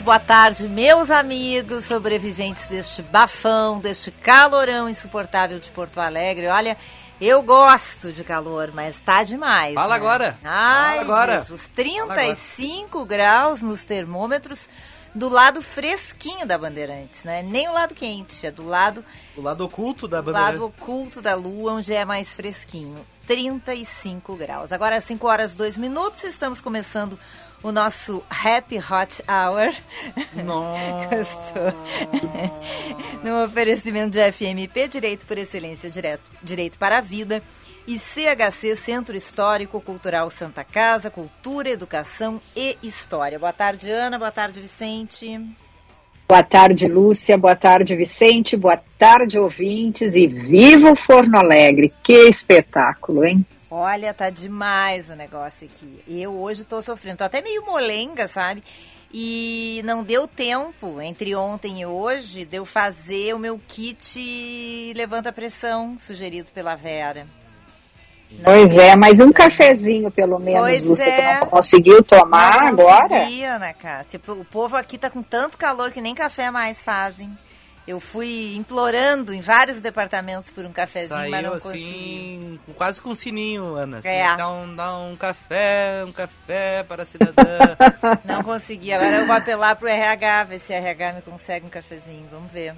Muito boa tarde, meus amigos sobreviventes deste bafão, deste calorão insuportável de Porto Alegre. Olha, eu gosto de calor, mas tá demais. Fala né? agora. Ai, Fala agora. Jesus, 35 graus nos termômetros do lado fresquinho da Bandeirantes, né? Nem o lado quente, é do lado O lado oculto da do bandeira. lado oculto da lua, onde é mais fresquinho. 35 graus. Agora, às 5 horas 2 minutos, estamos começando o nosso Happy Hot Hour. Gostou? no oferecimento de FMP, Direito por Excelência, direto, Direito para a Vida. E CHC, Centro Histórico Cultural Santa Casa, Cultura, Educação e História. Boa tarde, Ana. Boa tarde, Vicente. Boa tarde, Lúcia. Boa tarde, Vicente. Boa tarde, ouvintes. E viva o Forno Alegre. Que espetáculo, hein? Olha, tá demais o negócio aqui. Eu hoje tô sofrendo, tô até meio molenga, sabe? E não deu tempo entre ontem e hoje de eu fazer o meu kit levanta pressão sugerido pela Vera. Não Pois é, mas um cafezinho, pelo menos, Pois Lúcia, é. não conseguiu tomar não agora? consegui, Ana Cássia. O povo aqui tá com tanto calor que nem café mais fazem. Eu fui implorando em vários departamentos por um cafezinho, mas Saiu não consegui. assim, quase com um sininho, Ana. Assim, É. Dá, um, dá um café, um café para a cidadã. Não consegui. Agora eu vou apelar pro RH, ver se o RH me consegue um cafezinho. Vamos ver.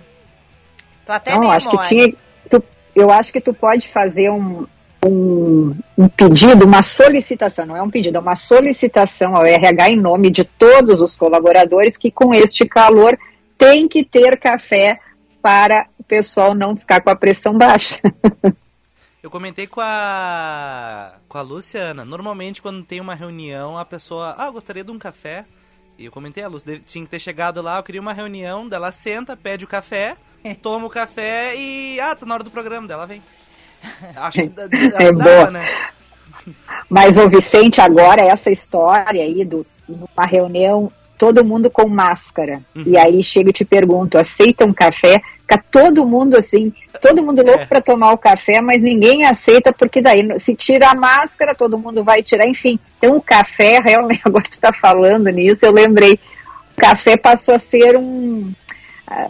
Tô até Não, meio acho que tinha. tu- eu acho que tu pode fazer um, um, um pedido, uma solicitação, não é um pedido, é uma solicitação ao RH em nome de todos os colaboradores que com este calor tem que ter café para o pessoal não ficar com a pressão baixa. Eu comentei com a com a Luciana. Normalmente, quando tem uma reunião, a pessoa, ah, eu gostaria de um café. E eu comentei a Lúcia, deve- tinha que ter chegado lá, eu queria uma reunião, dela senta, pede o café, toma o café e, ah, tá na hora do programa, dela vem. Acho que dá, É boa. né? Mas o Vicente, agora, essa história aí do uma reunião, todo mundo com máscara. Uhum. E aí chega e te pergunto, aceita um café? Fica todo mundo assim, todo mundo louco É. para tomar o café, mas ninguém aceita, porque daí se tira a máscara, todo mundo vai tirar, enfim. Então o café, realmente, agora tu tá falando nisso, eu lembrei, o café passou a ser um ah,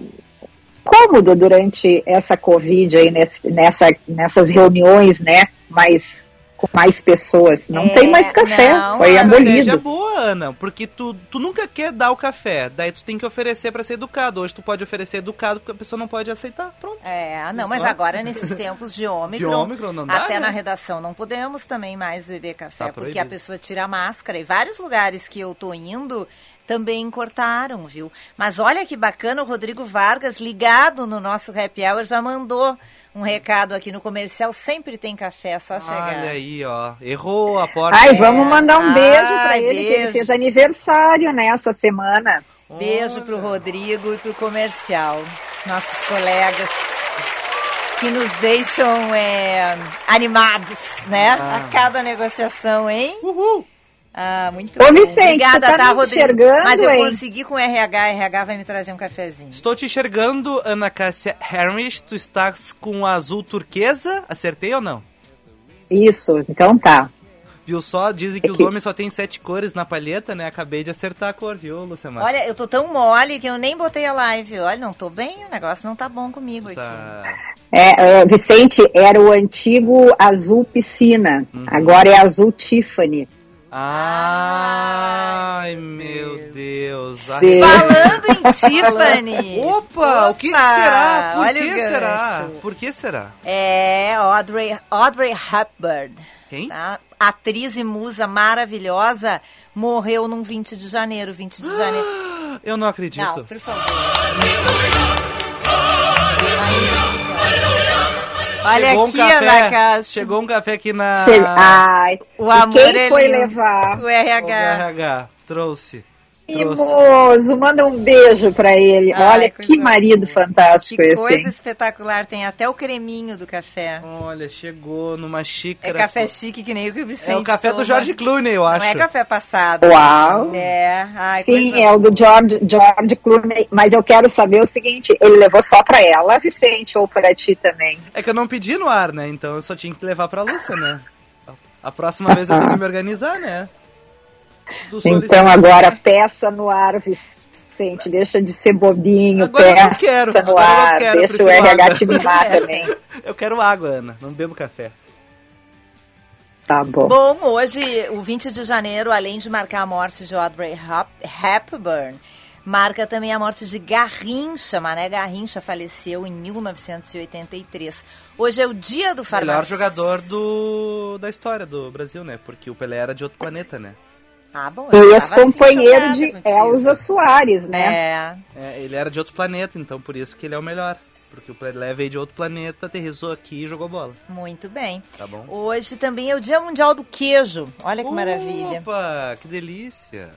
cômodo durante essa Covid aí, nesse- nessa, nessas reuniões, né? Mais, com mais pessoas. Não É, tem mais café, não, foi abolido. boa, Ana, porque tu, tu nunca quer dar o café, daí tu tem que oferecer pra ser educado. Hoje tu pode oferecer educado porque a pessoa não pode aceitar. Pronto. É, não, mas agora nesses tempos de ômicron, De ômicron não dá, até né? na redação não podemos também mais beber café, Tá porque a pessoa tira a máscara. E vários lugares que eu tô indo também cortaram, viu? Mas olha que bacana, o Rodrigo Vargas, ligado no nosso Happy Hour, já mandou um recado aqui no comercial. Sempre tem café, é só chegar. Olha aí, ó. Errou a porta. Ai, vamos mandar um Ai, beijo para ele, que beijo. ele fez aniversário nessa semana. Beijo pro Rodrigo e pro comercial, nossos colegas que nos deixam é, animados, né? Ah. A cada negociação, hein? Uhul! Ah, muito Ô. Vicente, Obrigada, tá me Rodrigo? enxergando, Mas eu hein? consegui com o RH, RH vai me trazer um cafezinho. Estou te enxergando, Ana Cássia Harris. Tu estás com azul turquesa? Acertei ou não? Isso, então tá. Viu só? Dizem que os Aqui. homens só tem sete cores na palheta, né? Acabei de acertar a cor, viu, Luciana? Olha, eu tô tão mole que eu nem botei a live. Olha, não tô bem, o negócio não tá bom comigo aqui. Tá. É, é, Vicente, era o antigo azul piscina, agora é azul Tiffany. Ai, meu Deus. Sim. Falando em Tiffany. Opa, o que Opa, será? Por olha que o será? gancho. Por que será? É Audrey, Audrey Hepburn. Quem? tá? Atriz e musa maravilhosa, morreu num 20 de janeiro, 20 de janeiro. Eu não acredito. Não, por favor. Olha Chegou aqui, um café, Ana Cássia. Chegou um café aqui na. Che- Ai, O amor quem é foi lindo. levar? O O RH. RH trouxe. Mimoso. Manda um beijo pra ele. Ai, Olha que coisa marido boa. fantástico Que esse. coisa hein? espetacular. Tem até o creminho do café. Olha, chegou numa É xícara. café chique que nem o que o Vicente É o café do toma. George Clooney, eu acho. Não é café passado. Uau. É. Ai, Sim, coisa é o do George, George Clooney. Mas eu quero saber o seguinte: ele levou só pra ela, Vicente, ou pra ti também? É que eu não pedi no ar, né? Então eu só tinha que levar pra Lúcia, né? A próxima vez eu tenho que me organizar, né? Então agora peça no ar, Vicente. Deixa de ser bobinho, Agora peça quero, no agora eu não ar. quero, deixa o RH água. te mimar também. Eu quero água, Ana. Não bebo café. Tá bom. Bom, hoje, o 20 de janeiro, além de marcar a morte de Audrey Hep- Hepburn, marca também a morte de Garrincha. Mané Garrincha faleceu em 1983. Hoje é o dia do Melhor farmacêutico. jogador do da história do Brasil, né? Porque o Pelé era de outro planeta, né? Ah, bom. eu E assim, ex-companheiro de. Elza Soares, né? É. É, ele era de outro planeta, então por isso que ele é o melhor. Porque o Pelé veio de outro planeta, aterrissou aqui e jogou bola. Muito bem. Tá bom? Hoje também é o Dia Mundial do Queijo. Olha que maravilha. Opa, que delícia.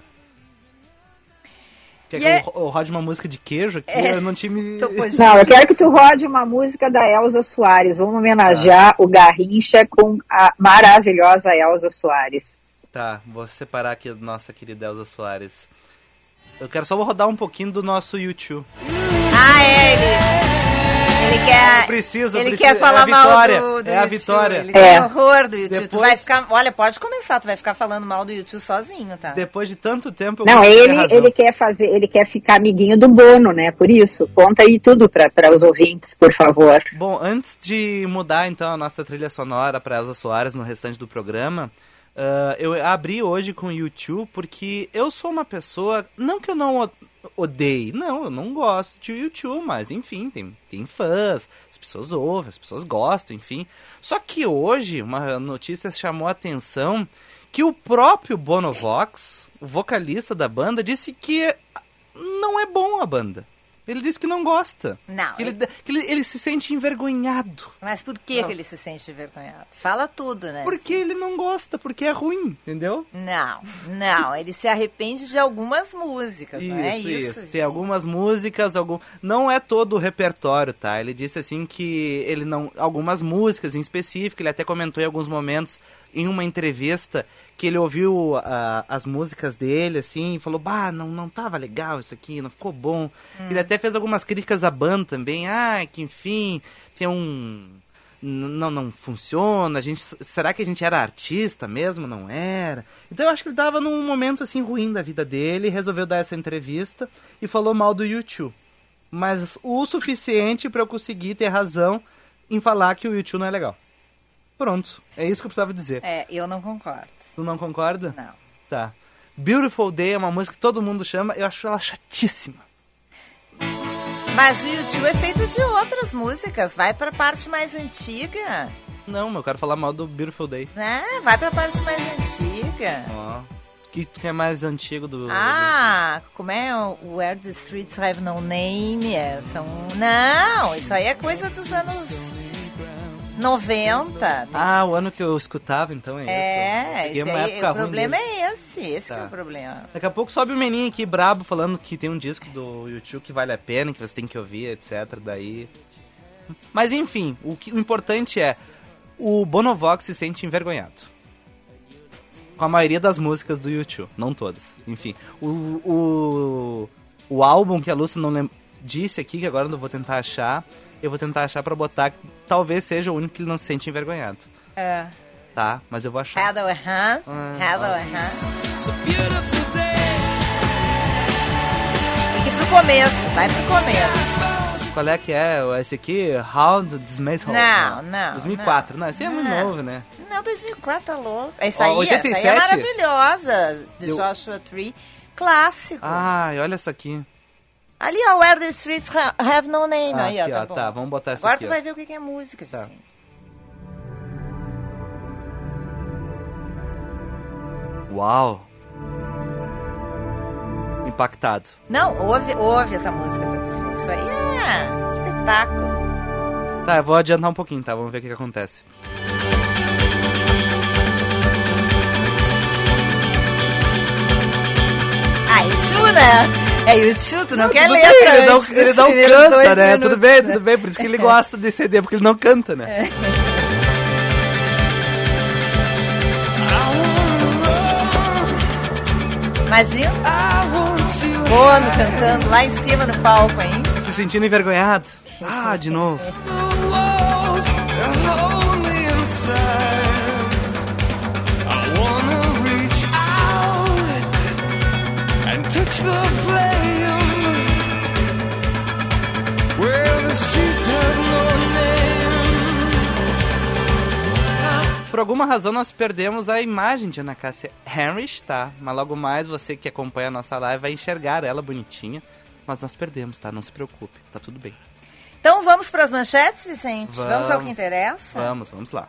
Quer E que é- eu, eu rode uma música de queijo aqui? É. Eu não tinha me... Não, eu quero que tu rode uma música da Elza Soares. Vamos homenagear o Garrincha com a maravilhosa Elza Soares. Tá, vou separar aqui a nossa querida Elza Soares. Eu quero só rodar um pouquinho do nosso YouTube. Ah, é, ele. Ele quer. Preciso, ele preciso. quer falar é mal do, do É a vitória. Ele É. horror do YouTube. Tu Depois- vai ficar. Olha, pode começar, tu vai ficar falando mal do YouTube sozinho, tá? Depois de tanto tempo, eu Não, ele, ele quer fazer, ele quer ficar amiguinho do Bono, né? Por isso, conta aí tudo para os ouvintes, por favor. Bom, antes de mudar então a nossa trilha sonora para Elza Soares no restante do programa, ah, eu abri hoje com o YouTube porque eu sou uma pessoa, não que eu não odeie, não, eu não gosto de YouTube, mas enfim, tem, tem fãs, as pessoas ouvem, as pessoas gostam, enfim. Só que hoje uma notícia chamou a atenção que o próprio Bonovox, o vocalista da banda, disse que não é bom a banda. Ele disse que não gosta. Não, Que ele, ele- que ele, ele se sente envergonhado. Mas por que, que ele se sente envergonhado? Fala tudo, né? Porque ele não gosta, porque é ruim, entendeu? Não, não, ele se arrepende de algumas músicas, não é isso? Tem algumas músicas, algum... não é todo o repertório, tá? Ele disse assim que ele não. Algumas músicas em específico, ele até comentou em alguns momentos em uma entrevista que ele ouviu ah, as músicas dele, assim, e falou, bah, não, não tava legal isso aqui, não ficou bom. Ele até fez algumas críticas à banda também, ah, que enfim, tem um. Não, não funciona, a gente, será que a gente era artista mesmo? Não era. Então eu acho que ele tava num momento assim ruim da vida dele, resolveu dar essa entrevista e falou mal do YouTube. Mas o suficiente para eu conseguir ter razão em falar que o YouTube não é legal. Pronto, é isso que eu precisava dizer. É, eu não concordo. Tu não concorda? Não. Tá. Beautiful Day é uma música que todo mundo chama, eu acho ela chatíssima. Mas o YouTube é feito de outras músicas. Vai pra parte mais antiga, Não, mas eu quero falar mal do Beautiful Day. né? Vai pra parte mais antiga. Ó. Que, que é mais antigo do. Ah, como é o Where the Streets Have No Name? É, são... Não, isso aí é coisa dos anos 90. Ah, o ano que eu escutava, então é. É, esse aí, o problema dele. é esse. Esse que é Tá. o problema. Daqui a pouco sobe o meninho aqui brabo falando que tem um disco do YouTube que vale a pena, que você tem que ouvir, etc. Daí. Mas enfim, o, que, o importante é o Bonovox se sente envergonhado. Com a maioria das músicas do YouTube, não todas. Enfim, o, o, o álbum que a Lúcia não lem- disse aqui, que agora eu não vou tentar achar, eu vou tentar achar pra botar, que talvez seja o único que ele não se sente envergonhado. É. Tá? Mas eu vou achar. Hello, aham. Ah, Hello, ah. aham. Tem que ir pro começo. Vai pro começo. Qual é que é? Esse aqui? How the Dismissal? Não, não, 2004. Não, esse aí é muito Não. novo, né? Não, 2004 tá louco. Essa aí, essa aí é 87? maravilhosa. De Eu- Joshua Tree. Clássico. Ai, olha essa aqui. Ali, ó, Where the Streets Ha- Have No Name. Ah, aí, ó, aqui, tá ó, bom. tá, vamos botar essa Agora aqui, tu ó. vai ver o que é música, Tá. Vicente. Uau! Impactado. Não, ouve, ouve essa música pra tu ver. Isso aí é espetáculo. Tá, eu vou adiantar um pouquinho, tá? Vamos ver o que, que acontece. E né? É YouTube, tu não, não quer ler Ele não, ele não canta, né? Minutos, tudo bem, tudo bem. Por isso que ele gosta de CD, porque ele não canta, né? É. Imagina. Bono cantando lá em cima no palco, hein? Se sentindo envergonhado. Ah, de novo. Por alguma razão nós perdemos a imagem de Ana Cássia Henrich, tá? Mas logo mais você que acompanha a nossa live vai enxergar ela bonitinha. Mas nós perdemos, tá? Não se preocupe, tá tudo bem. Então vamos para as manchetes, Vicente? Vamos, vamos ao que interessa? Vamos, vamos lá.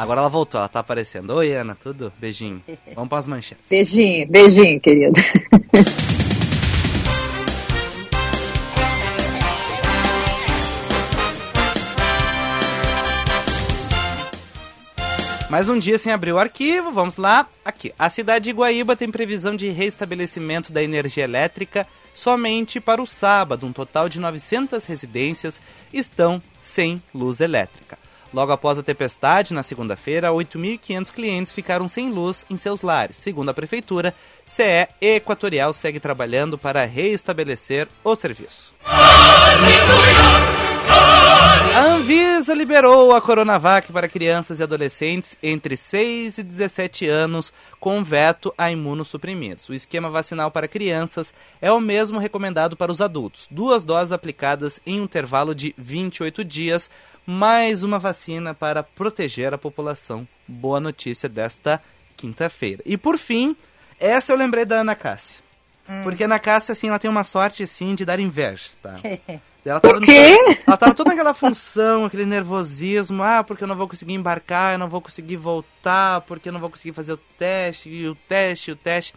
Agora ela voltou, ela tá aparecendo. Oi, Ana, tudo? Beijinho. Vamos para as manchetes. Beijinho, beijinho, querida. Mais um dia sem abrir o arquivo, vamos lá. Aqui, a cidade de Guaíba tem previsão de restabelecimento da energia elétrica somente para o sábado. Um total de 900 residências estão sem luz elétrica. Logo após a tempestade, na segunda-feira, 8.500 clientes ficaram sem luz em seus lares. Segundo a prefeitura, CE Equatorial segue trabalhando para restabelecer o serviço. A Anvisa liberou a Coronavac para crianças e adolescentes entre 6 e 17 anos com veto a imunossuprimidos. O esquema vacinal para crianças é o mesmo recomendado para os adultos. Duas doses aplicadas em um intervalo de 28 dias, mais uma vacina para proteger a população. Boa notícia desta quinta-feira. E por fim, essa eu lembrei da Ana Cássia. Hum. Porque a Ana Cássia, assim, ela tem uma sorte, assim, de dar inveja, tá? Ela tava, quê? ela tava toda naquela função, aquele nervosismo, ah, porque eu não vou conseguir embarcar, eu não vou conseguir voltar, porque eu não vou conseguir fazer o teste, e o teste, o teste.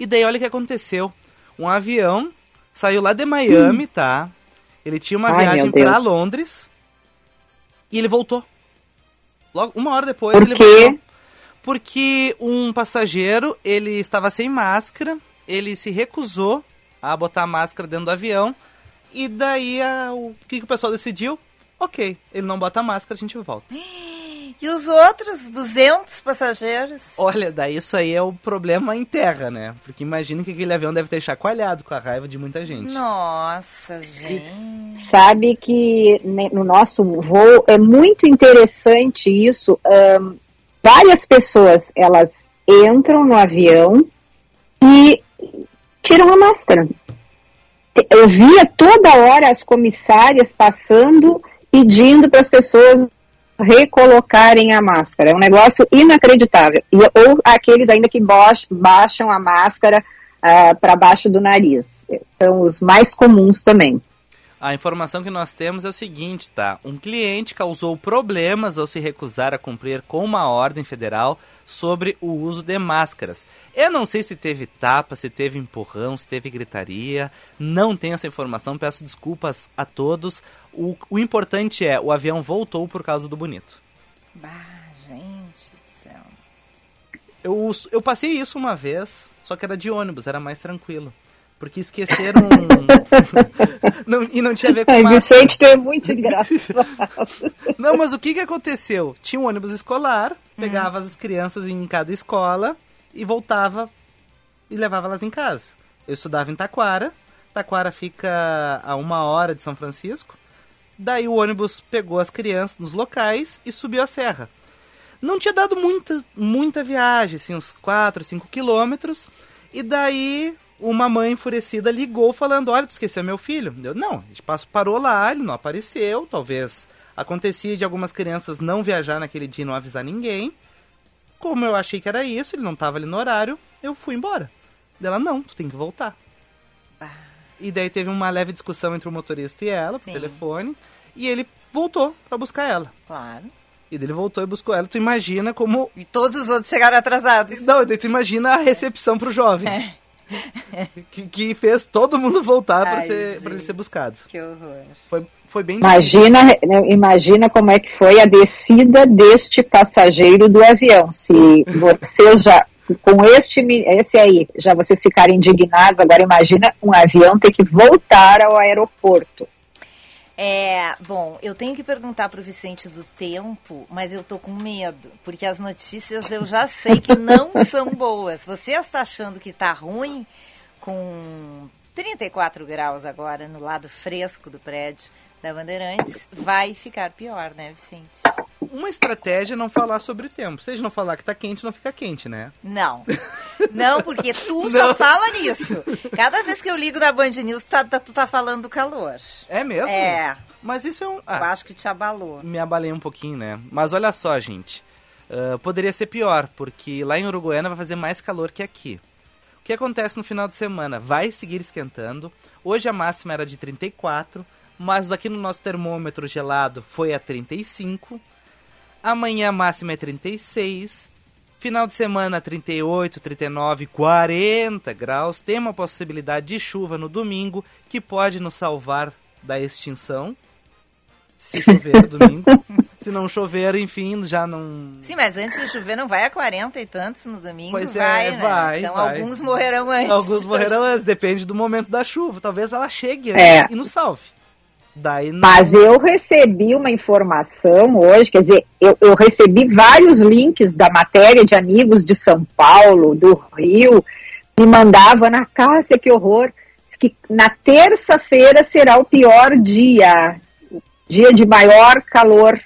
E daí olha o que aconteceu. Um avião saiu lá de Miami, hum. tá? Ele tinha uma Ai, viagem para Londres e ele voltou. Logo, uma hora depois Por ele quê? voltou. Porque um passageiro, ele estava sem máscara, ele se recusou a botar a máscara dentro do avião e daí a, o que, que o pessoal decidiu? Ok, ele não bota máscara, a gente volta. E os outros 200 passageiros? Né? daí isso aí é o problema em terra, né? Porque imagina que aquele avião deve ter chacoalhado com a raiva de muita gente. Nossa, gente. Sabe que no nosso voo é muito interessante isso. Um, várias pessoas, elas entram no avião e tiram a máscara eu via toda hora as comissárias passando pedindo para as pessoas recolocarem a máscara. É um negócio inacreditável. E, ou aqueles ainda que baixam a máscara uh, para baixo do nariz. São os mais comuns também. A informação que nós temos é o seguinte, tá? Um cliente causou problemas ao se recusar a cumprir com uma ordem federal sobre o uso de máscaras. Eu não sei se teve tapa, se teve empurrão, se teve gritaria. Não tenho essa informação, peço desculpas a todos. O, o importante é, o avião voltou por causa do bonito. Bah, gente do céu. Eu, eu passei isso uma vez, só que era de ônibus, era mais tranquilo. Porque esqueceram. não, e não tinha a ver com. Ai, Vicente, tu é muito engraçado. não, mas o que, que aconteceu? Tinha um ônibus escolar, pegava hum. as crianças em cada escola e voltava e levava elas em casa. Eu estudava em Taquara. Taquara fica a uma hora de São Francisco. Daí o ônibus pegou as crianças nos locais e subiu a serra. Não tinha dado muita, muita viagem, assim, uns 4, 5 quilômetros. E daí uma mãe enfurecida ligou falando, olha, tu esqueceu meu filho. Eu, não, a gente parou lá, ele não apareceu, talvez acontecia de algumas crianças não viajar naquele dia e não avisar ninguém. Como eu achei que era isso, ele não estava ali no horário, eu fui embora. Dela, não, tu tem que voltar. Ah. E daí teve uma leve discussão entre o motorista e ela, por telefone, e ele voltou para buscar ela. Claro. E ele voltou e buscou ela. Tu imagina como. E todos os outros chegaram atrasados. Não, tu imagina a recepção pro jovem. É. que, que, fez todo mundo voltar para ele ser buscado. Que horror. Foi, foi bem Imagina, né, imagina como é que foi a descida deste passageiro do avião. Se vocês já com este esse aí, já vocês ficarem indignados, agora imagina um avião ter que voltar ao aeroporto. É, bom, eu tenho que perguntar para o Vicente do tempo, mas eu tô com medo, porque as notícias eu já sei que não são boas. Você está achando que está ruim com 34 graus agora no lado fresco do prédio da Bandeirantes, vai ficar pior, né, Vicente? Uma estratégia é não falar sobre o tempo. Se a gente não falar que tá quente, não fica quente, né? Não. Não, porque tu não. só fala nisso. Cada vez que eu ligo na Band News, tá, tá, tu tá falando do calor. É mesmo? É. Mas isso é um. Ah, eu acho que te abalou. Me abalei um pouquinho, né? Mas olha só, gente. Uh, poderia ser pior, porque lá em Uruguaiana vai fazer mais calor que aqui. O que acontece no final de semana? Vai seguir esquentando. Hoje a máxima era de 34 mas aqui no nosso termômetro gelado foi a 35. Amanhã a máxima é 36. Final de semana 38, 39, 40 graus. Tem uma possibilidade de chuva no domingo que pode nos salvar da extinção. Se chover domingo. Se não chover, enfim, já não. Sim, mas antes de chover não vai a 40 e tantos no domingo? Pois vai, é, né? vai. Então vai. alguns morrerão antes. Alguns morrerão antes, depende do momento da chuva. Talvez ela chegue é. e nos salve. Daí não... Mas eu recebi uma informação hoje, quer dizer, eu, eu, recebi vários links da matéria de amigos de São Paulo, do Rio, me mandava na Cássia, que horror, que na terça-feira será o pior dia, dia de maior calor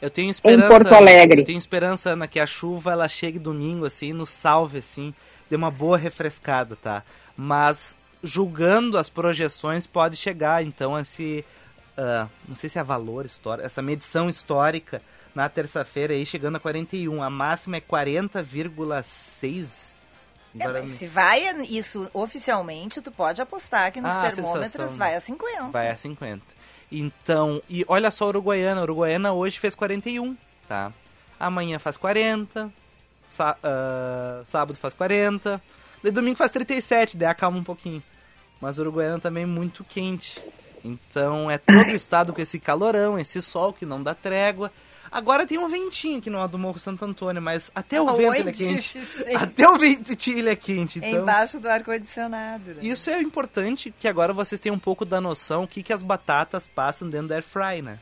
eu tenho esperança, em Porto Alegre. Eu tenho esperança na que a chuva ela chegue domingo assim, nos salve assim, dê uma boa refrescada, tá? Mas julgando as projeções pode chegar então esse uh, não sei se é valor histórico, essa medição histórica na terça-feira aí chegando a 41. A máxima é 40,6. É, se vai isso oficialmente, tu pode apostar que nos ah, termômetros vai a 50. Vai a 50. Então, e olha só a Uruguaiana. A Uruguaiana hoje fez 41, tá? Amanhã faz 40. Sá, uh, sábado faz 40. De domingo faz 37, daí acalma um pouquinho. Mas a Uruguaiana também é muito quente. Então é todo o estado com esse calorão, esse sol que não dá trégua. Agora tem um ventinho aqui no lado do Morro Santo Antônio, mas até o vento ele é quente. Até o vento ele é quente. Então... embaixo do ar-condicionado. Né? Isso é importante que agora vocês tenham um pouco da noção o que, que as batatas passam dentro da air fry, né?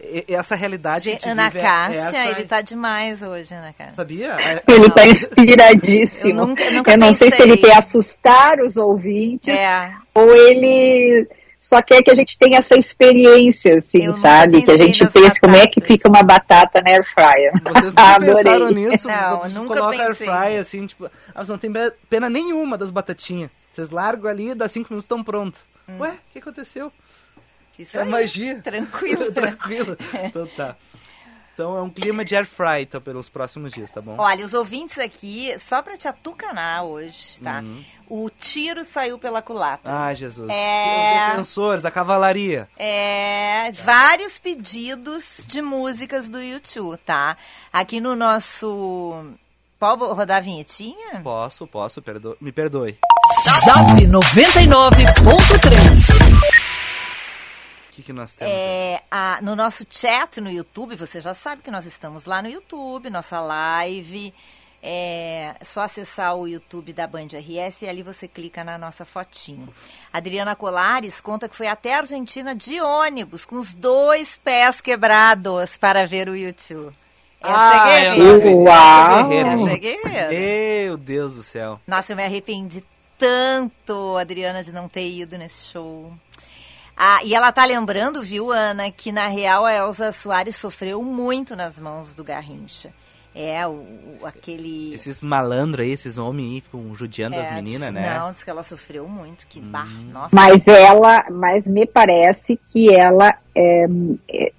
E, essa realidade Ge Ana Cássia, é ele tá demais hoje, Ana Cássia. Sabia? Ele tá inspiradíssimo. Eu, nunca, nunca Eu não pensei. sei se ele quer assustar os ouvintes é. ou ele só quer que a gente tenha essa experiência, assim, eu sabe? Que a gente pense batatas. como é que fica uma batata na air fryer. Vocês nunca pensaram nisso? Não, Vocês nunca colocam air fryer, assim, tipo, ah, não tem pena nenhuma das batatinhas. Vocês largam ali, dá cinco minutos estão prontos. Hum. Ué, o que aconteceu? Isso é aí, magia. Tranquilo. tranquilo. Então tá. Então é um clima de air fry então, pelos próximos dias, tá bom? Olha, os ouvintes aqui, só pra te atucanar hoje, tá? Uhum. O tiro saiu pela culatra. Ah, Jesus. É... Os defensores, a cavalaria. É, vários pedidos de músicas do YouTube, tá? Aqui no nosso... Pode rodar a vinhetinha? Posso, posso, perdo... me perdoe. Zap 99.3 que, que nós temos? É, a, no nosso chat no YouTube, você já sabe que nós estamos lá no YouTube, nossa live. É só acessar o YouTube da Band RS e ali você clica na nossa fotinho. Adriana Colares conta que foi até a Argentina de ônibus, com os dois pés quebrados para ver o YouTube. Essa ah, é guerreira. Uau! Essa é guerreira. Meu Deus do céu. Nossa, eu me arrependi tanto, Adriana, de não ter ido nesse show. Ah, e ela tá lembrando, viu, Ana, que na real a Elza Soares sofreu muito nas mãos do Garrincha. É, o, o aquele. Esses malandros aí, esses homens aí ficam judiando é, as meninas, né? Não, diz que ela sofreu muito, que hum. bah, nossa. Mas ela, mas me parece que ela é, é,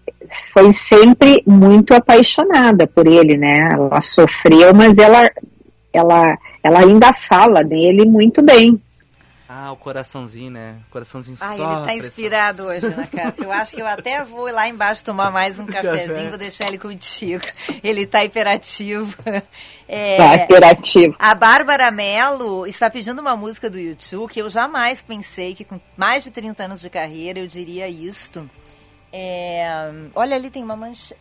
foi sempre muito apaixonada por ele, né? Ela sofreu, mas ela, ela, ela ainda fala dele muito bem. Ah, o coraçãozinho, né? Coraçãozinho Ah, só. ele tá inspirado hoje, Ana Cássia. Eu acho que eu até vou lá embaixo tomar mais um cafezinho, vou deixar ele contigo. Ele tá hiperativo. É, Tá hiperativo. A Bárbara Mello está pedindo uma música do YouTube que eu jamais pensei que com mais de 30 anos de carreira eu diria isto. É, olha ali tem uma mancha.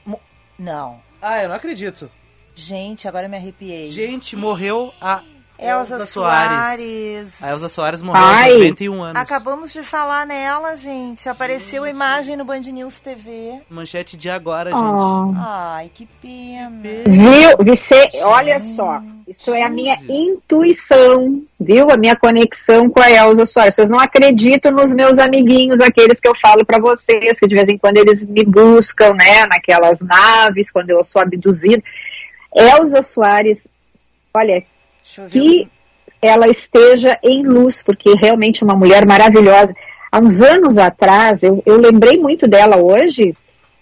Não. Ah, eu não acredito. Gente, agora eu me arrepiei. Gente, morreu a Elza, Elza Soares. Soares. A Elza Soares morreu Ai. aos 91 anos. Acabamos de falar nela, gente. Apareceu imagem no Band News TV. Manchete de agora, gente. Oh. Ai, que pena. Viu, Vicê, olha só, isso é a minha intuição, viu? A minha conexão com a Elza Soares. Vocês não acreditam nos meus amiguinhos, aqueles que eu falo para vocês, que de vez em quando eles me buscam, né, naquelas naves, quando eu sou abduzida. Elza Soares, olha. Que ela esteja em luz, porque realmente é uma mulher maravilhosa. Há uns anos atrás, eu, eu lembrei muito dela hoje,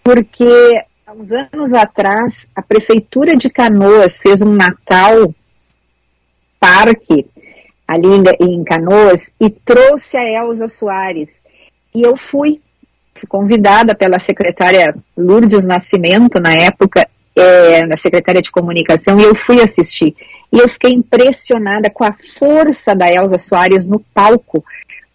porque há uns anos atrás, a Prefeitura de Canoas fez um Natal Parque ali em, em Canoas e trouxe a Elza Soares. E eu fui, fui convidada pela secretária Lourdes Nascimento, na época, é, na secretária de comunicação, e eu fui assistir. E eu fiquei impressionada com a força da Elza Soares no palco,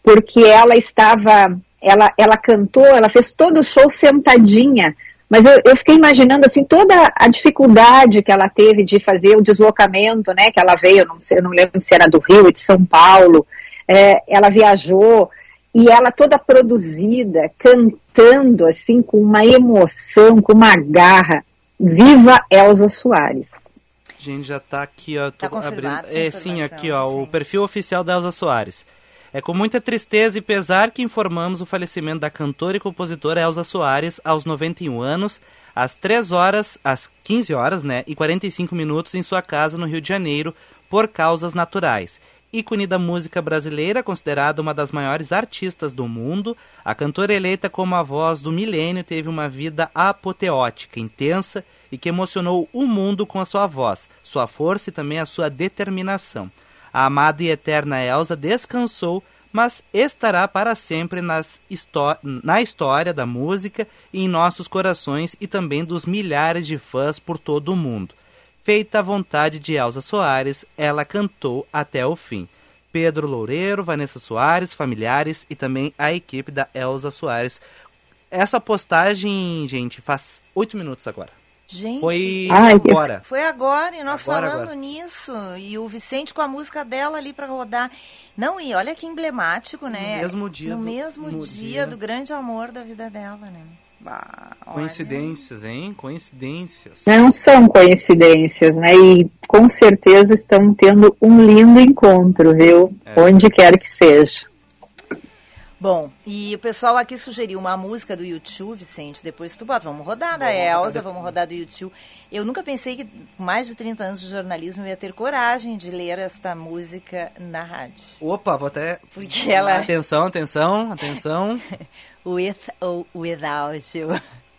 porque ela estava, ela, ela cantou, ela fez todo o show sentadinha, mas eu, eu fiquei imaginando assim toda a dificuldade que ela teve de fazer o deslocamento, né? Que ela veio, não sei, eu não lembro se era do Rio ou de São Paulo. É, ela viajou e ela toda produzida, cantando assim com uma emoção, com uma garra. Viva Elza Soares. Gente, já tá aqui, ó. Tá Tô confirmado abrindo. É, sim, aqui, ó. O sim. perfil oficial da Elza Soares. É com muita tristeza e pesar que informamos o falecimento da cantora e compositora Elza Soares aos 91 anos, às 3 horas, às 15 horas, né, e 45 minutos em sua casa no Rio de Janeiro, por causas naturais. Ícone da música brasileira, considerada uma das maiores artistas do mundo, a cantora eleita como a voz do milênio teve uma vida apoteótica, intensa e que emocionou o mundo com a sua voz, sua força e também a sua determinação. A amada e eterna Elsa descansou, mas estará para sempre na história da música e em nossos corações e também dos milhares de fãs por todo o mundo. Feita a vontade de Elza Soares, ela cantou até o fim. Pedro Loureiro, Vanessa Soares, familiares e também a equipe da Elza Soares. Essa postagem, gente, faz oito minutos agora. Gente, Foi Ai, agora. Foi agora, e nós Agora, falando agora. nisso. E o Vicente com a música dela ali pra rodar. Não, e olha que emblemático, né? mesmo dia No do- mesmo no dia, dia. do grande amor da vida dela, né? Bah. Coincidências, hein? Coincidências. Não são coincidências, né? E com certeza estão tendo um lindo encontro, viu? É. Onde quer que seja. Bom, e o pessoal aqui sugeriu uma música do YouTube, Vicente. Depois tu bota. Vamos rodar da depois. vamos rodar do YouTube. Eu nunca pensei que, mais de 30 anos de jornalismo, eu ia ter coragem de ler esta música na rádio. Opa, vou até. Porque ela. Atenção, atenção, atenção. With ou without you.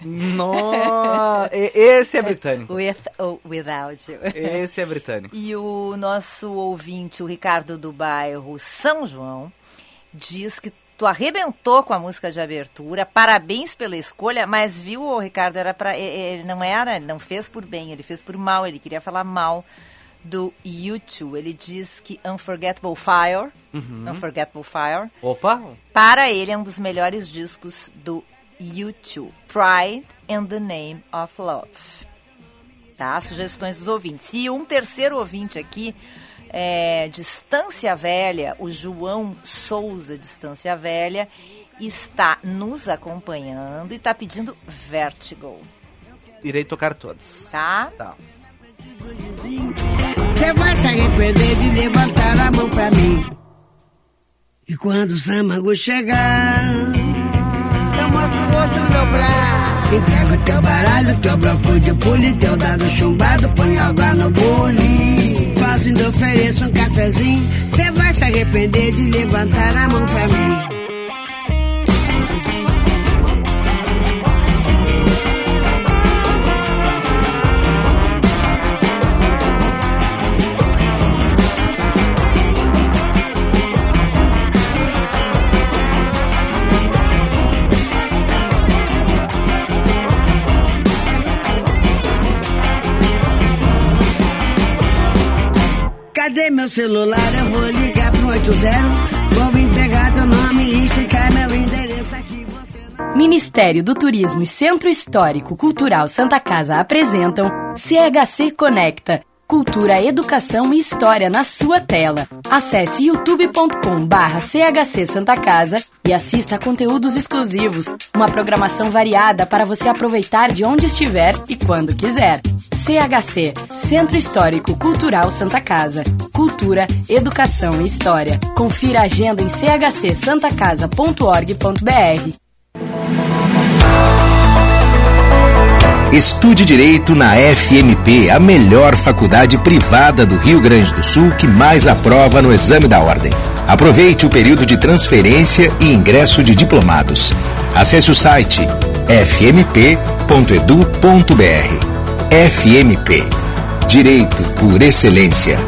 Nossa, esse é britânico. With ou without you. Esse é britânico. E o nosso ouvinte, o Ricardo do bairro São João, diz que tu arrebentou com a música de abertura. Parabéns pela escolha, mas viu, ô, Ricardo, era para ele não era, ele não fez por bem, ele fez por mal, ele queria falar mal do YouTube. Ele diz que Unforgettable Fire, Unforgettable Fire, Opa, para ele é um dos melhores discos do YouTube. Pride in the Name of Love. Tá? Sugestões dos ouvintes. E um terceiro ouvinte aqui, é, Distância Velha, o João Souza Distância Velha, está nos acompanhando e está pedindo Vertigo. irei tocar todas. Tá? Tá. Você vai se arrepender de levantar a mão pra mim. E quando o Samango chegar, eu mostro o rosto no meu braço. Entrega o teu baralho, teu bloco de pule, teu dado chumbado, põe água no bule. Fazendo ofereço um cafezinho, você vai se arrepender de levantar a mão pra mim. Celular? Eu vou ligar pro 80. Vou entregar teu nome e explicar meu endereço aqui. Ministério do Turismo e Centro Histórico Cultural Santa Casa apresentam CHC Conecta cultura, educação e história na sua tela. Acesse youtube.com barra CHC Santa Casa e assista a conteúdos exclusivos, uma programação variada para você aproveitar de onde estiver e quando quiser. CHC, Centro Histórico Cultural Santa Casa. Cultura, educação e história. Confira a agenda em chcsantacasa.org.br. Estude Direito na FMP, a melhor faculdade privada do Rio Grande do Sul que mais aprova no exame da ordem. Aproveite o período de transferência e ingresso de diplomados. Acesse o site fmp.edu.br. FMP Direito por Excelência.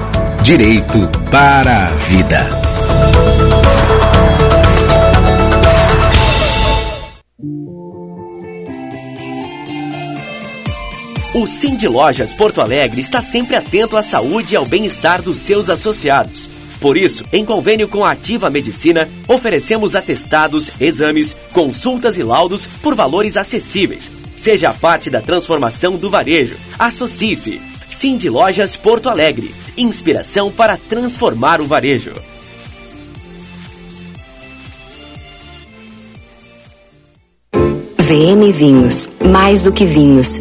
Direito para a Vida. O Cindy Lojas Porto Alegre está sempre atento à saúde e ao bem-estar dos seus associados. Por isso, em convênio com a Ativa Medicina, oferecemos atestados, exames, consultas e laudos por valores acessíveis. Seja parte da transformação do varejo. Associe-se. Cindy Lojas Porto Alegre. Inspiração para transformar o varejo. VM Vinhos. Mais do que vinhos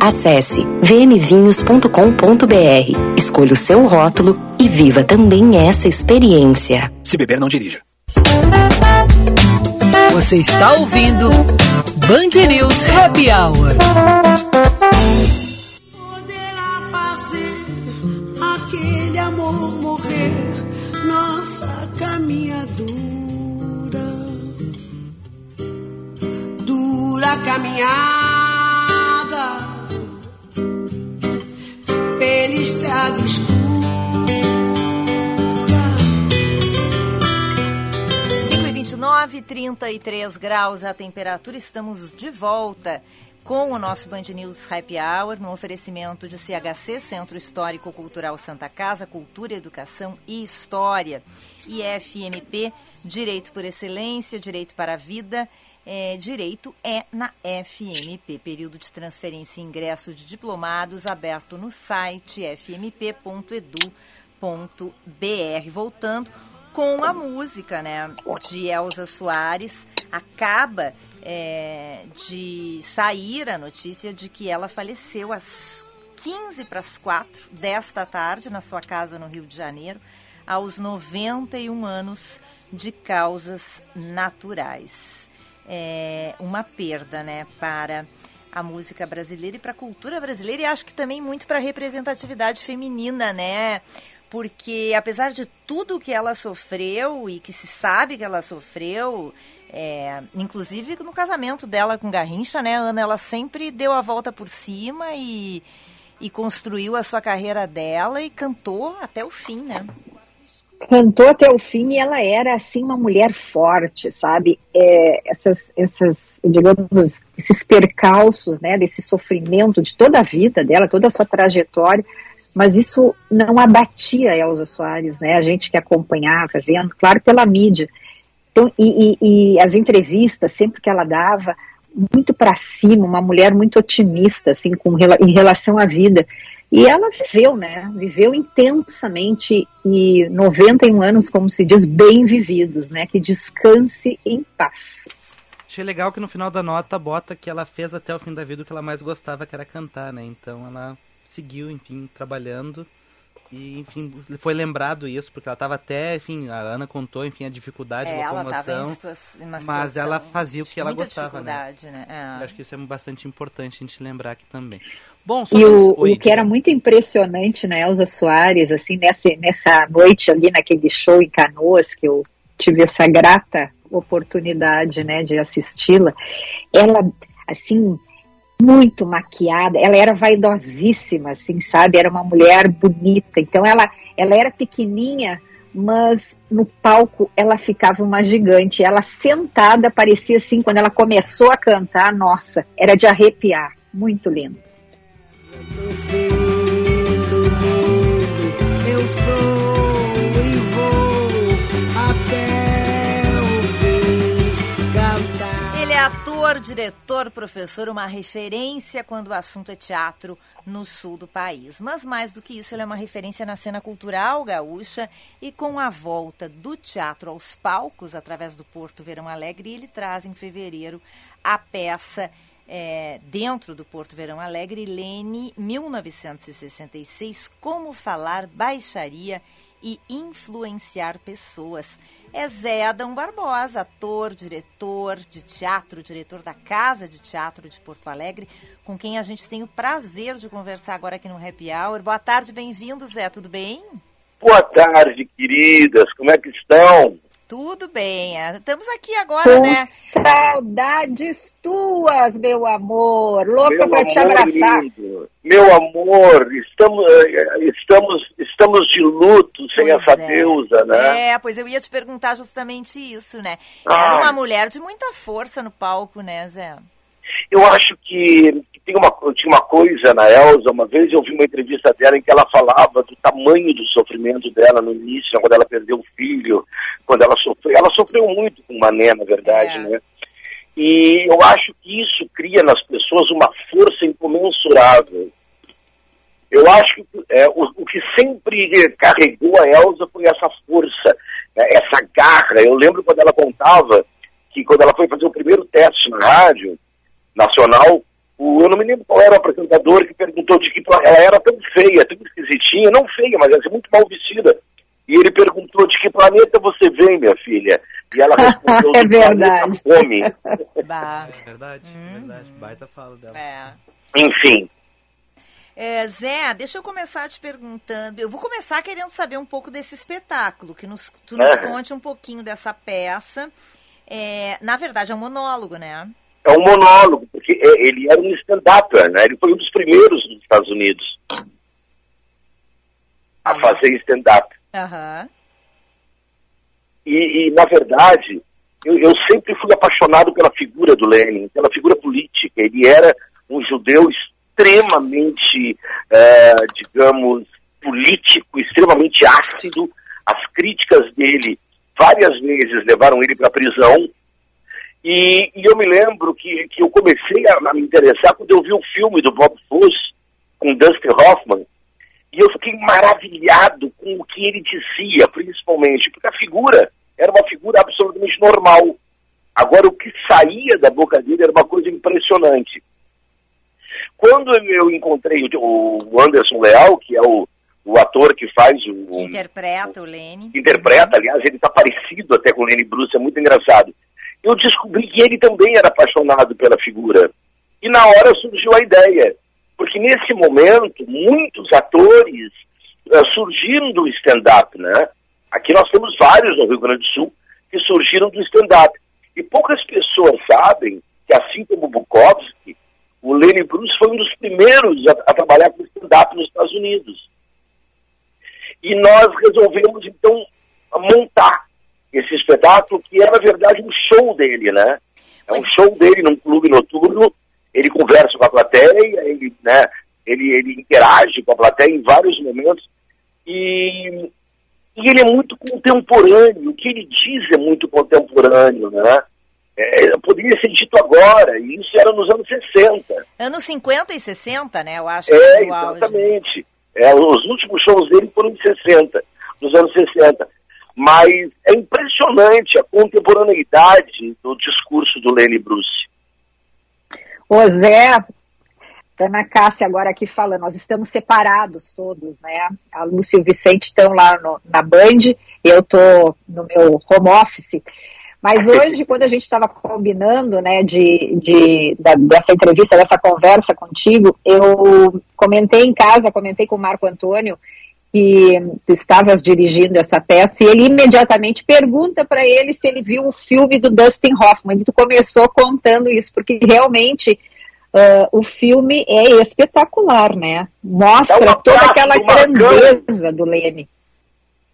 Acesse vmvinhos.com.br, escolha o seu rótulo e viva também essa experiência. Se beber, não dirija. Você está ouvindo Band News Happy Hour. Poderá fazer aquele amor morrer, nossa caminhadura. Dura caminhada estrada escura. 5 33 graus a temperatura. Estamos de volta com o nosso Band News Happy Hour, no oferecimento de CHC, Centro Histórico Cultural Santa Casa, Cultura, Educação e História. E FMP, Direito por Excelência, Direito para a Vida. É, direito é na FMP. Período de transferência e ingresso de diplomados aberto no site fmp.edu.br. Voltando com a música, né? De Elza Soares. Acaba é, de sair a notícia de que ela faleceu às 15 para as 4 desta tarde na sua casa no Rio de Janeiro, aos 91 anos de causas naturais. É uma perda, né, para a música brasileira e para a cultura brasileira e acho que também muito para a representatividade feminina, né? porque apesar de tudo que ela sofreu e que se sabe que ela sofreu, é, inclusive no casamento dela com Garrincha, né, Ana, ela sempre deu a volta por cima e, e construiu a sua carreira dela e cantou até o fim, né? Cantou até o fim e ela era assim uma mulher forte, sabe? É, essas, essas, digamos, esses percalços, né, desse sofrimento de toda a vida dela, toda a sua trajetória mas isso não abatia a Elza Soares, né? A gente que acompanhava, vendo, claro, pela mídia. Então, e, e, e as entrevistas, sempre que ela dava, muito para cima, uma mulher muito otimista, assim, com, em relação à vida. E ela viveu, né? Viveu intensamente e 91 anos, como se diz, bem vividos, né? Que descanse em paz. Achei legal que no final da nota bota que ela fez até o fim da vida o que ela mais gostava, que era cantar, né? Então ela seguiu, enfim, trabalhando. E, enfim, foi lembrado isso, porque ela estava até, enfim, a Ana contou, enfim, a dificuldade é, da locomoção. mas ela fazia o que ela gostava, né? né? É. acho que isso é bastante importante a gente lembrar aqui também. Bom, e o, o que era muito impressionante na né, Elza Soares, assim, nessa, nessa noite ali, naquele show em Canoas, que eu tive essa grata oportunidade, né, de assisti-la. Ela, assim, muito maquiada, ela era vaidosíssima, assim, sabe? Era uma mulher bonita. Então ela, ela era pequenininha, mas no palco ela ficava uma gigante. Ela sentada parecia assim, quando ela começou a cantar, nossa, era de arrepiar. Muito lindo. Ator, diretor, professor, uma referência quando o assunto é teatro no sul do país. Mas mais do que isso, ele é uma referência na cena cultural gaúcha e com a volta do teatro aos palcos através do Porto Verão Alegre, ele traz em fevereiro a peça é, dentro do Porto Verão Alegre, Lene, 1966, Como Falar Baixaria e Influenciar Pessoas é Zé Adão Barbosa, ator, diretor de teatro, diretor da Casa de Teatro de Porto Alegre, com quem a gente tem o prazer de conversar agora aqui no Happy Hour. Boa tarde, bem-vindo, Zé, tudo bem? Boa tarde, queridas, como é que estão? Tudo bem. Estamos aqui agora, Com né? Saudades tuas, meu amor. Louca para te abraçar. Lindo. Meu amor, estamos, eh, estamos, estamos de luto sem Pois essa é. deusa, né? É, pois eu ia te perguntar justamente isso, né? Ah. Era uma mulher de muita força no palco, né, Zé? Eu acho que, tem uma, tinha uma coisa na Elsa, uma vez eu vi uma entrevista dela em que ela falava do tamanho do sofrimento dela no início, quando ela perdeu o filho, quando ela sofreu. Ela sofreu muito com Mané, na verdade, É. né? E eu acho que isso cria nas pessoas uma força incomensurável. Eu acho que é, o, o que sempre carregou a Elsa foi essa força, né, essa garra. Eu lembro quando ela contava que quando ela foi fazer o primeiro teste na rádio nacional, o, eu não me lembro qual era o apresentador que perguntou de que ela era tão feia, tão esquisitinha, não feia, mas ela muito mal vestida. E ele perguntou de que planeta você vem, minha filha? E ela respondeu É verdade. Fome. Bah. É verdade, é verdade. Baita fala dela. É. Enfim, É, Zé, deixa eu começar te perguntando. Eu vou começar querendo saber um pouco desse espetáculo, que nos, tu nos Aham. conte um pouquinho dessa peça. É, na verdade, é um monólogo, né? É um monólogo, porque é, ele era um stand-upper, né? Ele foi um dos primeiros nos Estados Unidos a fazer stand-up. Aham. E, e, na verdade, eu, eu sempre fui apaixonado pela figura do Lenin, pela figura política. Ele era um judeu extremamente, eh, digamos, político, extremamente ácido. As críticas dele várias vezes levaram ele para a prisão. E, e eu me lembro que, que eu comecei a, a me interessar quando eu vi o filme do Bob Fosse com Dustin Hoffman. E eu fiquei maravilhado com o que ele dizia, principalmente, porque a figura era uma figura absolutamente normal. Agora, o que saía da boca dele era uma coisa impressionante. Quando eu encontrei o o Anderson Leal, que é o, o ator que faz o, Que interpreta o Lene. que interpreta, aliás, ele está parecido até com o Lenny Bruce, é muito engraçado. Eu descobri que ele também era apaixonado pela figura. E na hora surgiu a ideia. Porque nesse momento, muitos atores eh, surgiram do stand-up, né? Aqui nós temos vários no Rio Grande do Sul que surgiram do stand-up. E poucas pessoas sabem que, assim como Bukowski, o Lenny Bruce foi um dos primeiros a, a trabalhar com stand-up nos Estados Unidos. E nós resolvemos, então, montar esse espetáculo, que é, na verdade, um show dele, né? É um show dele num clube noturno, ele conversa com a plateia, ele, né, ele, ele interage com a plateia em vários momentos, e, e ele é muito contemporâneo, o que ele diz é muito contemporâneo, né? É, poderia ser dito agora, e isso era nos anos 60. Anos 50 e 60, né? Eu acho É, que foi o auge. exatamente. É, os últimos shows dele foram de 60, nos anos 60. Mas é impressionante a contemporaneidade do discurso do Lenny Bruce. Ô Zé, Ana Cássia agora aqui falando, nós estamos separados todos, né? A Lúcia e o Vicente estão lá no- na Band, eu tô no meu home office. Mas hoje, quando a gente estava combinando, né, de, de, da- dessa entrevista, dessa conversa contigo, eu comentei em casa, comentei com o Marco Antônio, que tu estavas dirigindo essa peça, e ele imediatamente pergunta para ele se ele viu o filme do Dustin Hoffman, e tu começou contando isso, porque realmente uh, o filme é espetacular, né? Mostra toda aquela grandeza do Leme.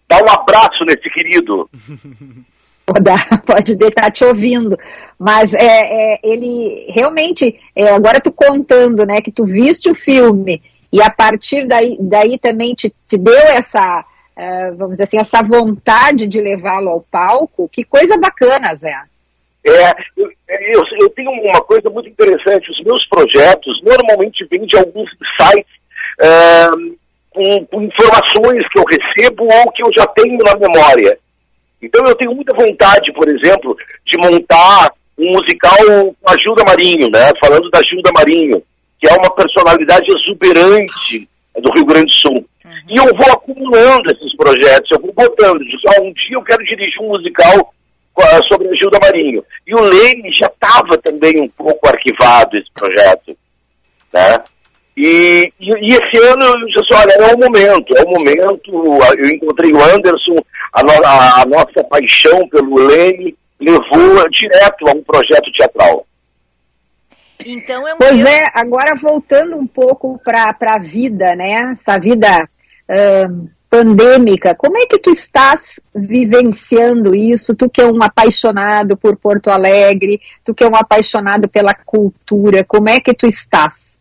Dá um abraço nesse querido. pode estar te ouvindo, mas é, é ele realmente, é, agora tu contando, né, que tu viste o filme e a partir daí, daí também te, te deu essa, uh, vamos dizer assim, essa vontade de levá-lo ao palco, que coisa bacana, Zé. É, eu, eu, eu, tenho uma coisa muito interessante, os meus projetos normalmente vêm de alguns sites uh, com, com informações que eu recebo ou que eu já tenho na memória. Então eu tenho muita vontade, por exemplo, de montar um musical com a Gilda Marinho, né? Falando da Gilda Marinho, que é uma personalidade exuberante do Rio Grande do Sul. Uhum. E eu vou acumulando esses projetos, eu vou botando. Ah, um dia eu quero dirigir um musical sobre a Gilda Marinho. E o Leme já estava também um pouco arquivado esse projeto. Né? E, e, e, esse ano eu disse assim, olha, é o momento, é o momento, eu encontrei o Anderson, a, no, a, a nossa paixão pelo Leme levou direto a um projeto teatral. Então é um pois é, agora voltando um pouco para a vida, né? Essa vida uh, pandêmica, como é que tu estás vivenciando isso? Tu que é um apaixonado por Porto Alegre, tu que é um apaixonado pela cultura, como é que tu estás?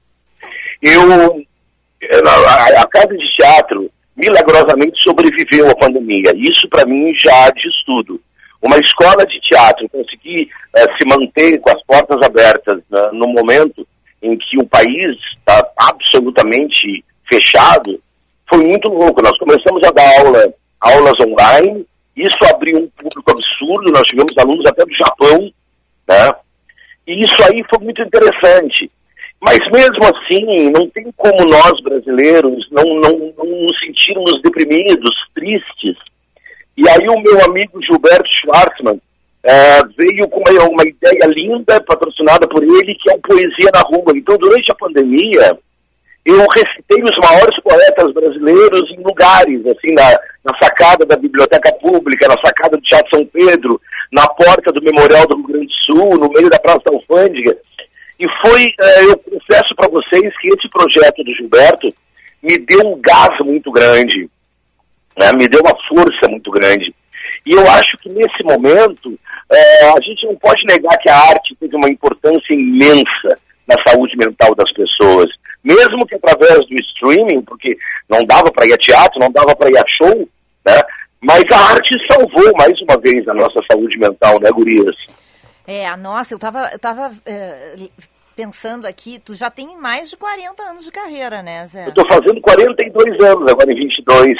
Eu, a, a casa de teatro, milagrosamente sobreviveu à pandemia. Isso, para mim, já diz tudo. Uma escola de teatro conseguir eh, se manter com as portas abertas né, no momento em que o país está absolutamente fechado, foi muito louco. Nós começamos a dar aula, aulas online, isso abriu um público absurdo, nós tivemos alunos até do Japão, né? E isso aí foi muito interessante. Mas mesmo assim, não tem como nós brasileiros não, não, não nos sentirmos deprimidos, tristes. E aí o meu amigo Gilberto Schwartzman é, veio com uma, uma ideia linda, patrocinada por ele, que é o Poesia na Rua. Então, durante a pandemia, eu recitei os maiores poetas brasileiros em lugares, assim, na, na sacada da Biblioteca Pública, na sacada do Teatro São Pedro, na porta do Memorial do Rio Grande do Sul, no meio da Praça da Alfândega. E foi, é, eu confesso para vocês que esse projeto do Gilberto me deu um gás muito grande, né? me deu uma força muito grande. E eu acho que nesse momento é, a gente não pode negar que a arte teve uma importância imensa na saúde mental das pessoas, mesmo que através do streaming, porque não dava para ir a teatro, não dava para ir a show, né? Mas a arte salvou mais uma vez a nossa saúde mental, né, Gurias? É, nossa, eu tava, eu tava é, pensando aqui, tu já tem mais de 40 anos de carreira, né, Zé? Eu tô fazendo 42 anos, agora em 22.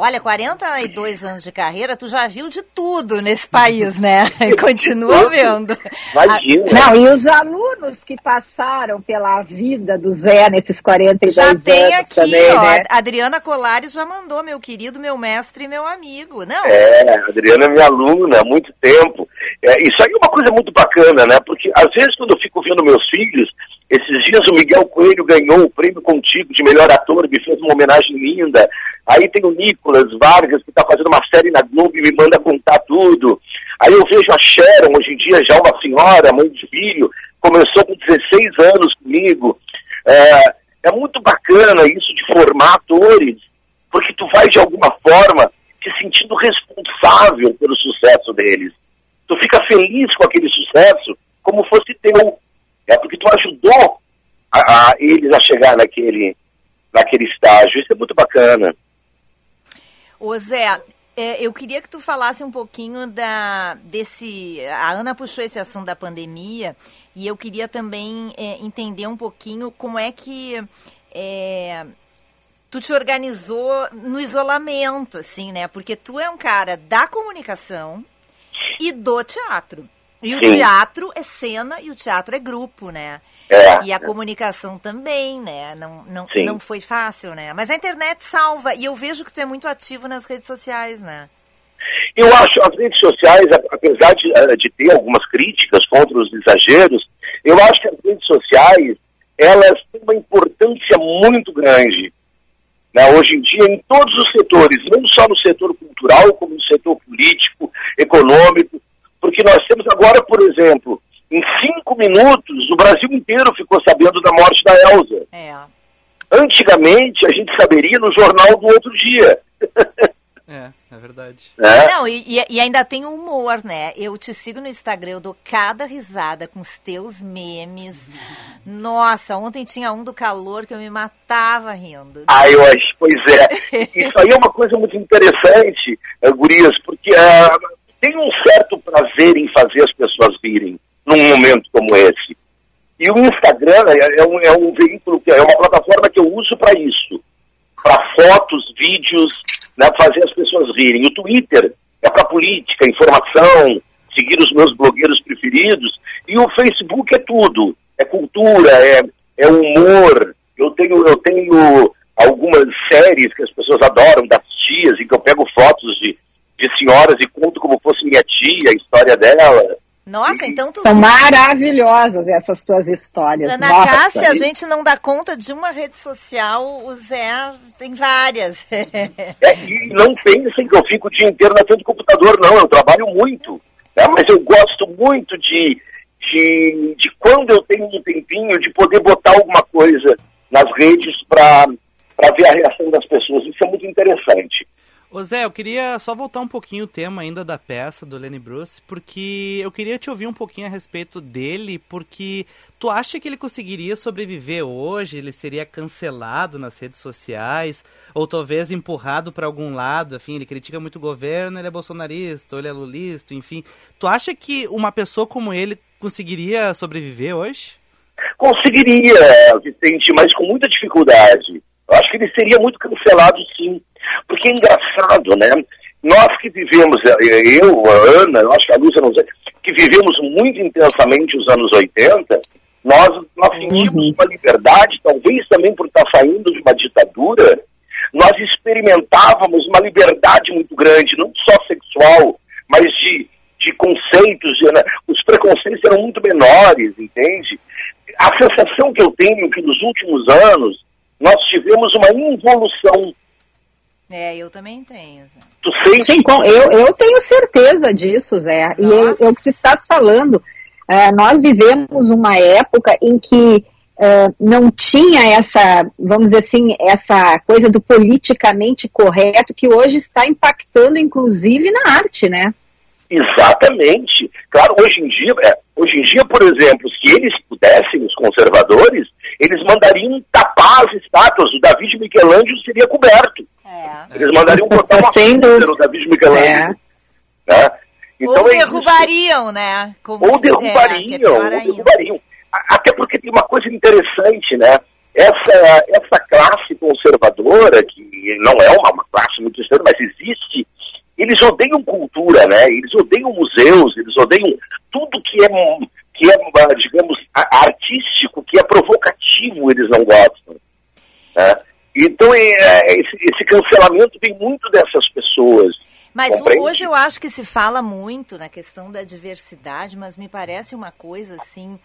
Olha, 42 anos de carreira, tu já viu de tudo nesse país, né? E continua vendo. Imagina. Não, e os alunos que passaram pela vida do Zé nesses 42 já anos tem aqui, também, ó, né? A Adriana Colares já mandou, meu querido, meu mestre e meu amigo. Não. É, a Adriana é minha aluna há muito tempo. É, isso aí é uma coisa muito bacana, né? Porque às vezes quando eu fico vendo meus filhos, esses dias o Miguel Coelho ganhou o prêmio Contigo de melhor ator, me fez uma homenagem linda. Aí tem o Nicolas Vargas, que está fazendo uma série na Globo e me manda contar tudo. Aí eu vejo a Sharon, hoje em dia já uma senhora, mãe de filho, começou com 16 anos comigo. É, é muito bacana isso de formar atores, porque tu vai de alguma forma te sentindo responsável pelo sucesso deles. Tu fica feliz com aquele sucesso como fosse teu. É porque tu ajudou a, a eles a chegar naquele, naquele estágio. Isso é muito bacana. Ô Zé, é, eu queria que tu falasse um pouquinho da desse. A Ana puxou esse assunto da pandemia e eu queria também é, entender um pouquinho como é que é, tu te organizou no isolamento, assim, né? Porque tu é um cara da comunicação e do teatro. E o Sim. teatro é cena e o teatro é grupo, né? É. E a comunicação também, né? Não, não, não foi fácil, né? Mas a internet salva. E eu vejo que tu é muito ativo nas redes sociais, né? Eu acho as redes sociais, apesar de, eh, de ter algumas críticas contra os exageros, eu acho que as redes sociais, elas têm uma importância muito grande. né, hoje em dia em todos os setores, não só no setor cultural, como no setor político, econômico, porque nós temos agora, por exemplo, em cinco minutos, o Brasil inteiro ficou sabendo da morte da Elza. É. Antigamente, a gente saberia no jornal do outro dia. É, é verdade. É. Não, e, e, ainda tem humor, né? Eu te sigo no Instagram, eu dou cada risada com os teus memes. Nossa, ontem tinha um do calor que eu me matava rindo. Ah, eu acho, pois é. Isso aí é uma coisa muito interessante, uh, Gurias, porque uh, tem um certo prazer em fazer as pessoas virem num momento como esse. E o Instagram é, é, um, é um veículo, é uma plataforma que eu uso para isso. Para fotos, vídeos, né, fazer as pessoas rirem. O Twitter é para política, informação, seguir os meus blogueiros preferidos. E o Facebook é tudo. É cultura, é, é humor. Eu tenho, eu tenho algumas séries que as pessoas adoram, das tias, em que eu pego fotos de, de senhoras e conto como fosse minha tia, a história dela. Nossa, então tu... São maravilhosas essas suas histórias. Ana Nossa. Cássia, a gente não dá conta de uma rede social, o Zé tem várias. É, e não pensem que eu fico o dia inteiro na frente do computador, não, eu trabalho muito. Né? Mas eu gosto muito de, de, de quando eu tenho um tempinho de poder botar alguma coisa nas redes para ver a reação das pessoas. Isso é muito interessante. Ô Zé, eu queria só voltar um pouquinho o tema ainda da peça do Lenny Bruce, porque eu queria te ouvir um pouquinho a respeito dele, porque tu acha que ele conseguiria sobreviver hoje? Ele seria cancelado nas redes sociais? Ou talvez empurrado para algum lado? Enfim, ele critica muito o governo, ele é bolsonarista, ou ele é lulista, enfim. Tu acha que uma pessoa como ele conseguiria sobreviver hoje? Conseguiria, Vicente, mas com muita dificuldade. Eu acho que ele seria muito cancelado, sim. Porque é engraçado, né? Nós que vivemos, eh, eu, a Ana, eu acho que a Lúcia não sei, que vivemos muito intensamente os anos 80, nós, nós sentimos Uhum. uma liberdade, talvez também por estar saindo de uma ditadura, nós experimentávamos uma liberdade muito grande, não só sexual, mas de, de conceitos, de, né? os preconceitos eram muito menores, entende? A sensação que eu tenho é que nos últimos anos nós tivemos uma involução. É, eu também tenho. Zé. Tu sente? Sim, com- eu, eu tenho certeza disso, Zé. E é, Nossa. é o que tu estás falando. É, nós vivemos uma época em que é, não tinha essa, vamos dizer assim, essa coisa do politicamente correto que hoje está impactando, inclusive, na arte, né? Exatamente. Claro, hoje em dia, é, hoje em dia, por exemplo, se eles pudessem, os conservadores, eles mandariam tapar as estátuas. O Davi de Michelangelo seria coberto. É. Eles mandariam botar uma dúvida. no Davi de Michelangelo. Né? Então ou é isso. derrubariam, né? Como Ou se- é, é derrubariam, pior ou derrubariam. Até porque tem uma coisa interessante, né? Essa, essa classe conservadora, que não é uma, uma classe muito estranha, mas existe, eles odeiam cultura, né? Eles odeiam museus, eles odeiam tudo que é, que é digamos, artístico, que é provocativo, eles não gostam. Né? Então, é, é, esse, esse cancelamento vem muito dessas pessoas. Mas Compreende? hoje eu acho que se fala muito na questão da diversidade, mas me parece uma coisa assim.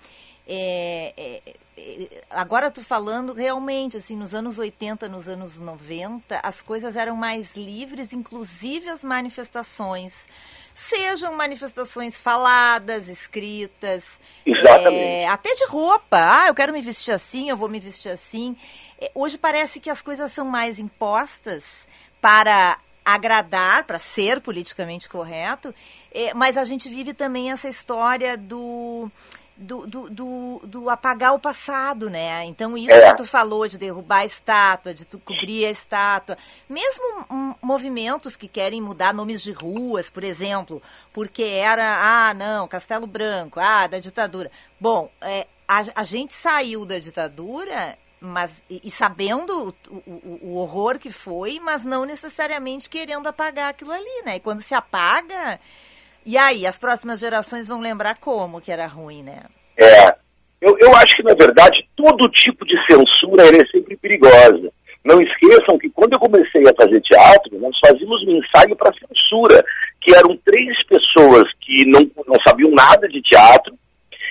é, é, é, agora tu falando realmente assim nos anos 80, nos anos 90, as coisas eram mais livres, inclusive as manifestações. Sejam manifestações faladas, escritas, é, até de roupa. Ah, eu quero me vestir assim, eu vou me vestir assim. É, hoje parece que as coisas são mais impostas para agradar, para ser politicamente correto, é, mas a gente vive também essa história do. Do, do, do, do apagar o passado, né? Então, isso É. que tu falou de derrubar a estátua, de tu cobrir a estátua, mesmo hum, movimentos que querem mudar nomes de ruas, por exemplo, porque era, ah, não, Castelo Branco, ah, da ditadura. Bom, é, a, a gente saiu da ditadura mas e, e sabendo o, o- o horror que foi, mas não necessariamente querendo apagar aquilo ali, né? E quando se apaga, e aí as próximas gerações vão lembrar como que era ruim, né? É, eu, eu acho que, na verdade, todo tipo de censura é sempre perigosa. Não esqueçam que quando eu comecei a fazer teatro, nós fazíamos um ensaio para censura, que eram três pessoas que não, não sabiam nada de teatro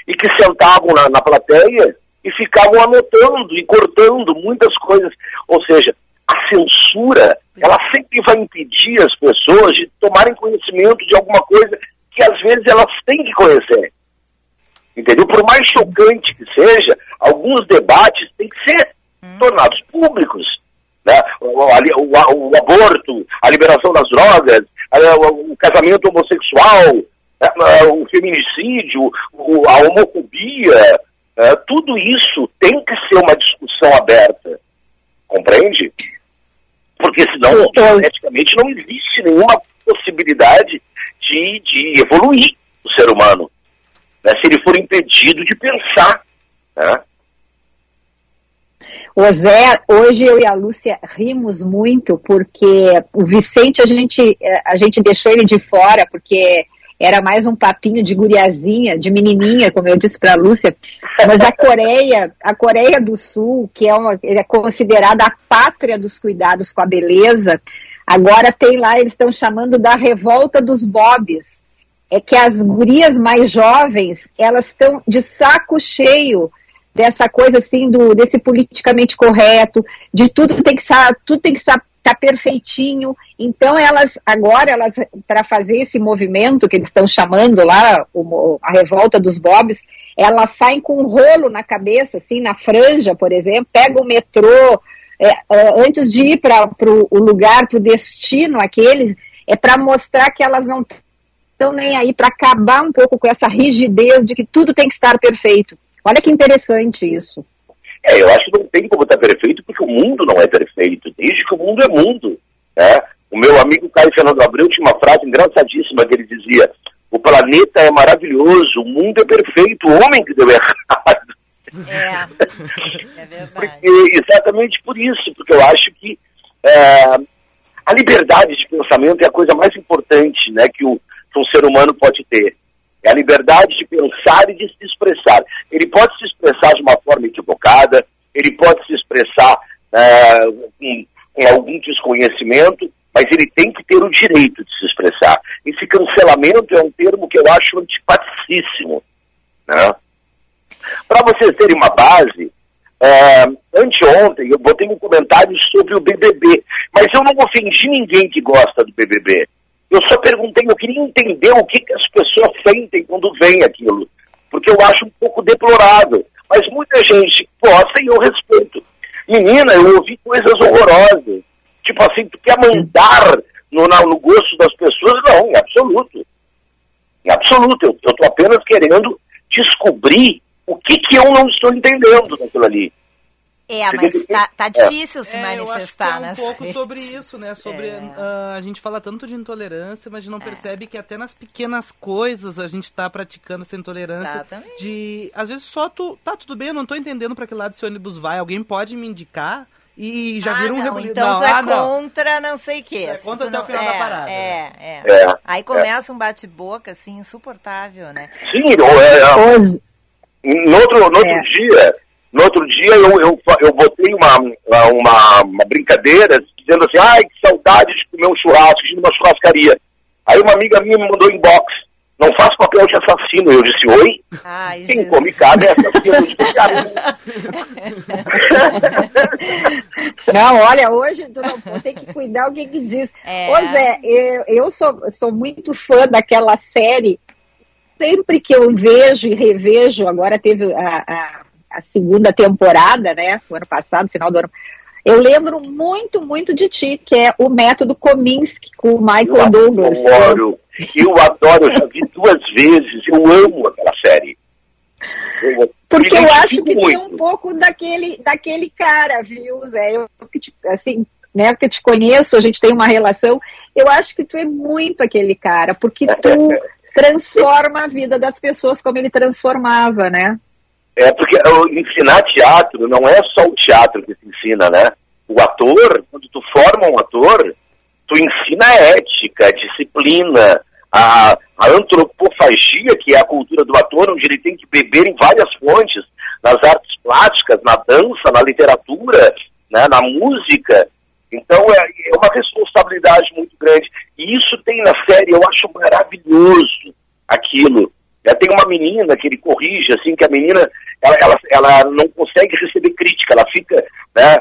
e que sentavam na, na plateia e ficavam anotando e cortando muitas coisas. Ou seja, a censura, ela sempre vai impedir as pessoas de tomarem conhecimento de alguma coisa que às vezes elas têm que conhecer. Entendeu? Por mais chocante que seja, alguns debates têm que ser hum. tornados públicos. Né? O, o, o, aborto, a liberação das drogas, o, casamento homossexual, né? o feminicídio, a homofobia, né? tudo isso tem que ser uma discussão aberta. Compreende? Porque senão, eticamente, não existe nenhuma possibilidade de, de evoluir o ser humano né, se ele for impedido de pensar. Né? O Zé, hoje eu e a Lúcia rimos muito porque o Vicente a gente, eh, a gente deixou ele de fora porque era mais um papinho de guriazinha, de menininha, como eu disse para a Lúcia. Mas a Coreia, a Coreia do Sul, que é, uma, é considerada a pátria dos cuidados com a beleza, agora tem lá, eles estão chamando da revolta dos bobs é que as gurias mais jovens, elas estão de saco cheio dessa coisa assim do desse politicamente correto, de tudo tem que estar, tudo tem que estar tá perfeitinho. Então elas agora elas para fazer esse movimento que eles estão chamando lá o, a revolta dos bobs, elas saem com um rolo na cabeça, assim na franja, por exemplo, pegam o metrô é, é antes de ir para o lugar, para o destino aquele, é para mostrar que elas não estão nem aí para acabar um pouco com essa rigidez de que tudo tem que estar perfeito. Olha que interessante isso. É, eu acho que não tem como estar perfeito porque o mundo não é perfeito, desde que o mundo é mundo. Né? O meu amigo Caio Fernando Abreu tinha uma frase engraçadíssima que ele dizia: O planeta é maravilhoso, o mundo é perfeito, o homem que deu errado. É, é verdade. Porque, exatamente por isso, porque eu acho que é, a liberdade de pensamento é a coisa mais importante né, que o, que um ser humano pode ter. É a liberdade de pensar e de se expressar. Ele pode se expressar de uma forma equivocada, ele pode se expressar é, com, com algum desconhecimento, mas ele tem que ter o direito de se expressar. Esse cancelamento é um termo que eu acho antipaticíssimo. Né? Para vocês terem uma base, é, anteontem eu botei um comentário sobre o BBB, mas eu não ofendi ninguém que gosta do BBB. Eu só perguntei, eu queria entender o que, que as pessoas sentem quando veem aquilo. Porque eu acho um pouco deplorável. Mas muita gente gosta e eu respeito. Menina, eu ouvi coisas horrorosas. Tipo assim, tu quer mandar no, no gosto das pessoas? Não, em absoluto. Em absoluto. Eu estou apenas querendo descobrir o que, que eu não estou entendendo naquilo ali. É, mas tá, tá difícil é. se manifestar, né? É um pouco redes. sobre isso, né? Sobre é. uh, a gente fala tanto de intolerância, mas a gente não é. percebe que até nas pequenas coisas a gente está praticando essa intolerância. Exatamente. De às vezes só tu tá tudo bem, eu não estou entendendo para que lado esse ônibus vai. Alguém pode me indicar? E já ah, vira um não, Então não, tu é ah, contra não, não sei o que. É contra até não, o final é, da parada. É, é. é Aí começa um bate-boca assim insuportável, né? Sim, é, no outro, no outro dia no outro dia eu, eu, eu botei uma, uma, uma brincadeira dizendo assim, ai, que saudade de comer um churrasco, de uma churrascaria. Aí uma amiga minha me mandou inbox, não faço papel de assassino. Eu disse, oi? Ai, Quem Jesus. come carne é assassino. não, olha, hoje tu não tem que cuidar o que que diz. É. Ô Zé, eu, eu sou, sou muito fã daquela série. Sempre que eu vejo e revejo, agora teve a, a a segunda temporada, né? O ano passado, final do ano. Eu lembro muito, muito de ti, que é o método Kominsky com o Michael eu Douglas. Adoro, eu adoro, eu já vi duas vezes, eu amo aquela série. Eu, Porque eu acho que muito. tem um pouco daquele, daquele cara, viu, Zé? Eu, assim, né, que eu te conheço, a gente tem uma relação, eu acho que tu é muito aquele cara, porque tu transforma a vida das pessoas como ele transformava, né? É porque ensinar teatro não é só o teatro que se ensina, né? O ator, quando tu forma um ator, tu ensina a ética, a disciplina, a, a antropofagia, que é a cultura do ator, onde ele tem que beber em várias fontes, nas artes plásticas, na dança, na literatura, né, na música. Então é, é uma responsabilidade muito grande. E isso tem na série, eu acho maravilhoso aquilo. Já tem uma menina que ele corrige, assim, que a menina, ela, ela, ela não consegue receber crítica, ela fica, né,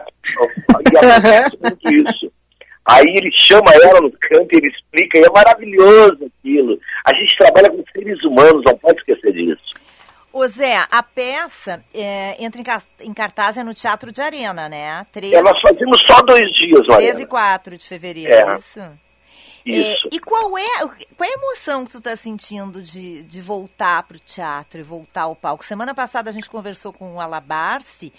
E acontece muito isso. Aí ele chama ela no canto e ele explica, e é maravilhoso aquilo. A gente trabalha com seres humanos, não pode esquecer disso. Ô Zé, a peça é, entra em, cartaz é no Teatro de Arena, né? Três... É, nós fazemos só dois dias, Mariana. 13 e 4 de fevereiro, é, é isso? Isso. É, e qual é, qual é a emoção que tu está sentindo de, de voltar para o teatro e voltar ao palco? Semana passada a gente conversou com o Alabarce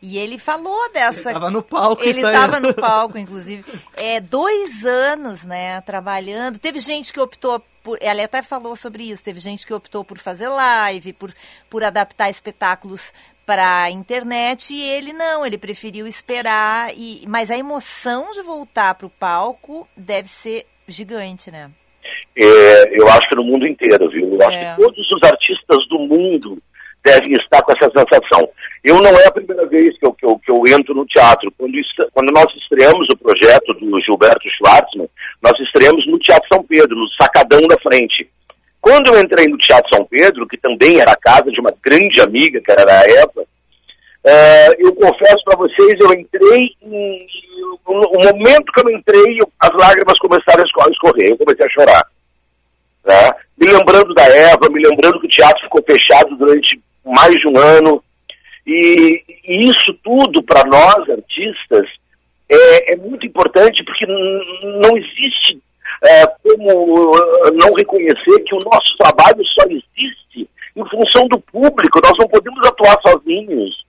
e ele falou dessa. Ele estava no palco. Ele estava no palco, inclusive. É dois anos, né, trabalhando. Teve gente que optou por, ela até falou sobre isso. Teve gente que optou por fazer live, por, por adaptar espetáculos para a internet e ele não, ele preferiu esperar. E, mas a emoção de voltar para o palco deve ser gigante, né? É, eu acho que no mundo inteiro, viu? Eu acho é. que todos os artistas do mundo devem estar com essa sensação. Eu não é a primeira vez que eu, que eu, que eu entro no teatro. Quando, quando nós estreamos o projeto do Gilberto Schwartzman, nós estreamos no Teatro São Pedro, no Sacadão da Frente. Quando eu entrei no Teatro São Pedro, que também era a casa de uma grande amiga, que era a Eva, uh, eu confesso para vocês, eu entrei, em, o momento que eu entrei, as lágrimas começaram a escorrer, eu comecei a chorar. Né? Me lembrando da Eva, me lembrando que o teatro ficou fechado durante mais de um ano, e, e isso tudo, para nós, artistas, é, é, muito importante porque não existe é, como uh, não reconhecer que o nosso trabalho só existe em função do público. Nós não podemos atuar sozinhos.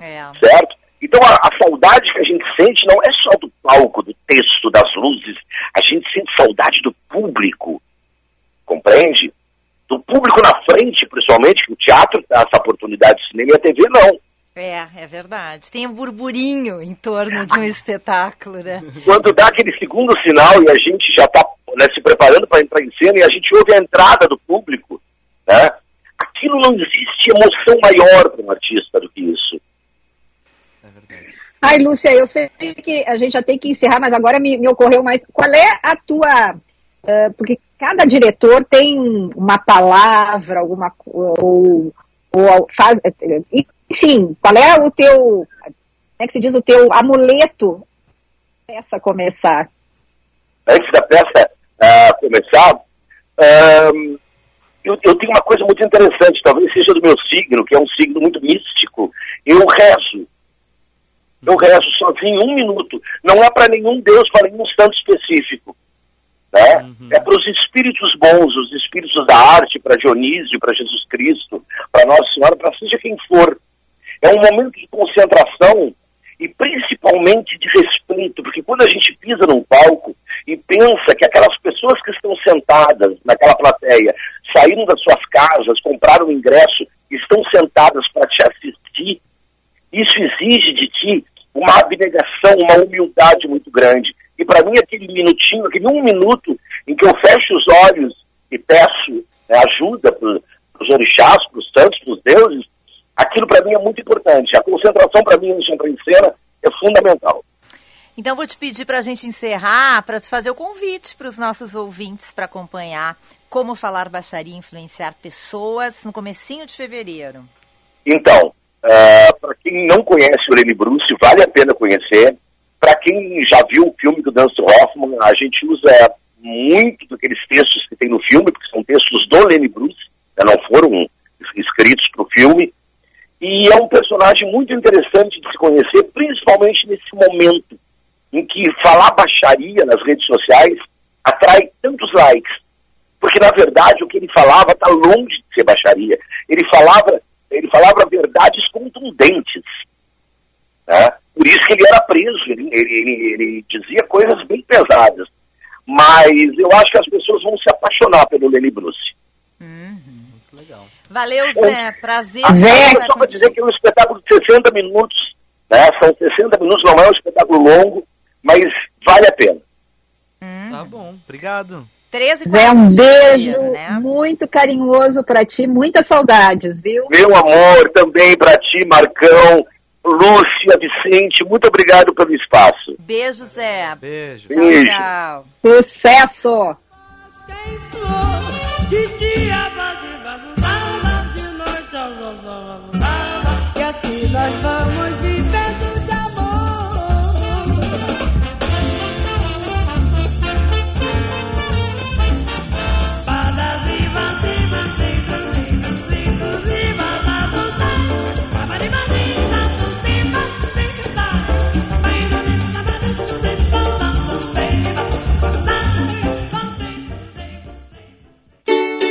É. Certo? Então a, a, saudade que a gente sente não é só do palco, do texto, das luzes. A gente sente saudade do público. Compreende? Do público na frente, principalmente, que o teatro dá essa oportunidade de cinema e a TV não. É, é verdade. Tem um burburinho em torno de um espetáculo, né? Quando dá aquele segundo sinal e a gente já está né, se preparando para entrar em cena e a gente ouve a entrada do público, né? Aquilo não existe emoção maior para um artista do que isso. Ai, Lúcia, eu sei que a gente já tem que encerrar, mas agora me, me ocorreu mais. Qual é a tua. Uh, porque cada diretor tem uma palavra, alguma. Ou, ou faz, enfim, qual é o teu, como é que se diz, o teu amuleto peça começar? Antes da peça uh, começar, uh, eu, eu, tenho uma coisa muito interessante, talvez seja do meu signo, que é um signo muito místico. Eu rezo. Eu rezo sozinho um minuto. Não é para nenhum Deus, para nenhum santo específico. Né? Uhum. É para os espíritos bons, os espíritos da arte, para Dionísio, para Jesus Cristo, para Nossa Senhora, para seja quem for. É um momento de concentração e principalmente de respeito, porque quando a gente pisa num palco e pensa que aquelas pessoas que estão sentadas naquela plateia, saíram das suas casas, compraram o ingresso, estão sentadas para te assistir, isso exige de ti uma abnegação, uma humildade muito grande. E para mim, aquele minutinho, aquele um minuto em que eu fecho os olhos e peço né, ajuda para os orixás, para os santos, para os deuses, aquilo para mim é muito importante. A concentração para mim no Centro em Cena é fundamental. Então vou te pedir para a gente encerrar, para te fazer o convite para os nossos ouvintes para acompanhar como falar baixaria e influenciar pessoas no comecinho de fevereiro. Então, uh, para quem não conhece o Lenny Bruce, vale a pena conhecer. Para quem já viu o filme do Dance Hoffman, a gente usa muito daqueles textos que tem no filme, porque são textos do Lenny Bruce, né, não foram escritos para o filme. E é um personagem muito interessante de se conhecer, principalmente nesse momento em que falar baixaria nas redes sociais atrai tantos likes. Porque, na verdade, o que ele falava está longe de ser baixaria. Ele falava, ele falava verdades contundentes. Né? Por isso que ele era preso, ele, ele, ele, ele dizia coisas bem pesadas. Mas eu acho que as pessoas vão se apaixonar pelo Lenny Bruce. Valeu, Zé. Prazer. Zé, só para dizer que é um espetáculo de 60 minutos, né? São 60 minutos, não é um espetáculo longo, mas vale a pena. Hum. Tá bom, obrigado. 13 Zé, um beijo né? muito carinhoso para ti, muitas saudades, viu? Meu amor, também para ti, Marcão, Lúcia, Vicente, muito obrigado pelo espaço. Beijo, Zé. Beijo. Beijo. Tchau, tchau. Sucesso! E assim nós vamos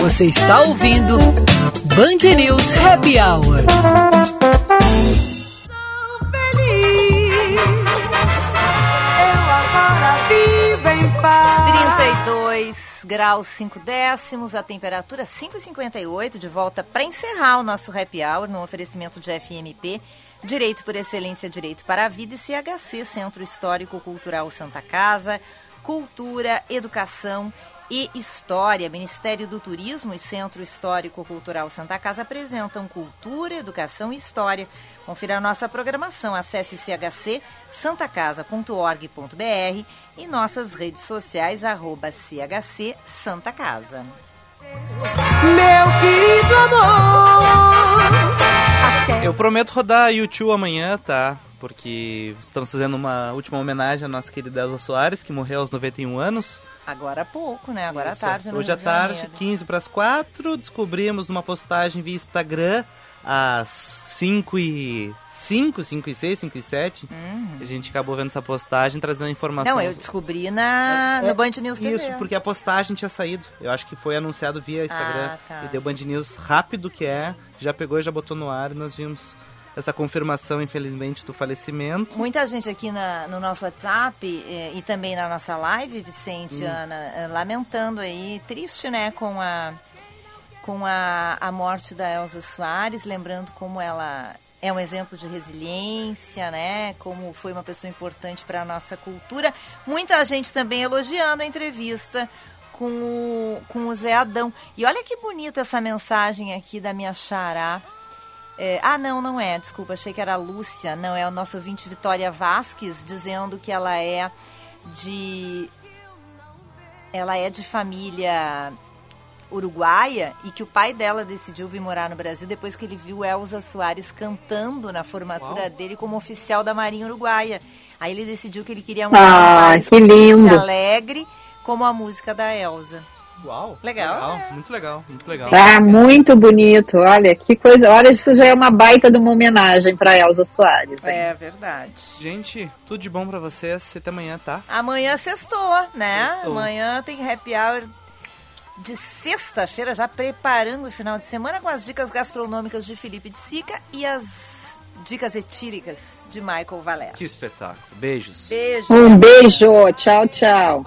Você está ouvindo Band News Happy Hour. 32 graus 5 décimos, a temperatura 5,58, de volta para encerrar o nosso happy hour no oferecimento de FMP, Direito por Excelência, Direito para a Vida e CHC, Centro Histórico Cultural Santa Casa, Cultura, Educação e História, Ministério do Turismo e Centro Histórico Cultural Santa Casa apresentam Cultura, Educação e História. Confira a nossa programação, acesse chcsantacasa.org.br e nossas redes sociais, arroba CHC Santa Casa. Meu querido amor. Eu prometo rodar YouTube amanhã, tá? Porque estamos fazendo uma última homenagem à nossa querida Elza Soares, que morreu aos 91 anos. Agora há pouco, né? Agora à tarde. Hoje à tarde, 15 para as 4, descobrimos numa postagem via Instagram às 5 e 5, 5 e 6, 5 e 7. Uhum. A gente acabou vendo essa postagem trazendo informação. Não, eu descobri na, é, no Band News TV. Isso, porque a postagem tinha saído. Eu acho que foi anunciado via Instagram. Ah, tá. E deu Band News rápido que é, já pegou e já botou no ar e nós vimos essa confirmação, infelizmente, do falecimento. Muita gente aqui na, no nosso WhatsApp eh, e também na nossa live, Vicente, hum. Ana, eh, lamentando aí, triste, né, com a, com a, a morte da Elza Soares, lembrando como ela é um exemplo de resiliência, né? Como foi uma pessoa importante para a nossa cultura. Muita gente também elogiando a entrevista com o, com o Zé Adão. E olha que bonita essa mensagem aqui da minha xará, é, ah, não, não é. Desculpa, achei que era a Lúcia. Não, é o nosso ouvinte Vitória Vasques dizendo que ela é de. Ela é de família uruguaia e que o pai dela decidiu vir morar no Brasil depois que ele viu Elza Soares cantando na formatura Uau. dele como oficial da Marinha Uruguaia. Aí ele decidiu que ele queria um ah, que lindo. alegre como a música da Elza. Uau! Legal. legal né? Muito legal, muito legal. Ah, muito bonito. Olha, que coisa. Olha, isso já é uma baita de uma homenagem para Elza Soares. Hein? É verdade. Gente, tudo de bom para vocês. Até amanhã, tá? Amanhã sextou, né? Sextou. Amanhã tem happy hour de sexta-feira, já preparando o final de semana com as dicas gastronômicas de Felipe de Sica e as dicas etíricas de Michael Valera. Que espetáculo. Beijos. Beijo. Um beijo. Tchau, tchau.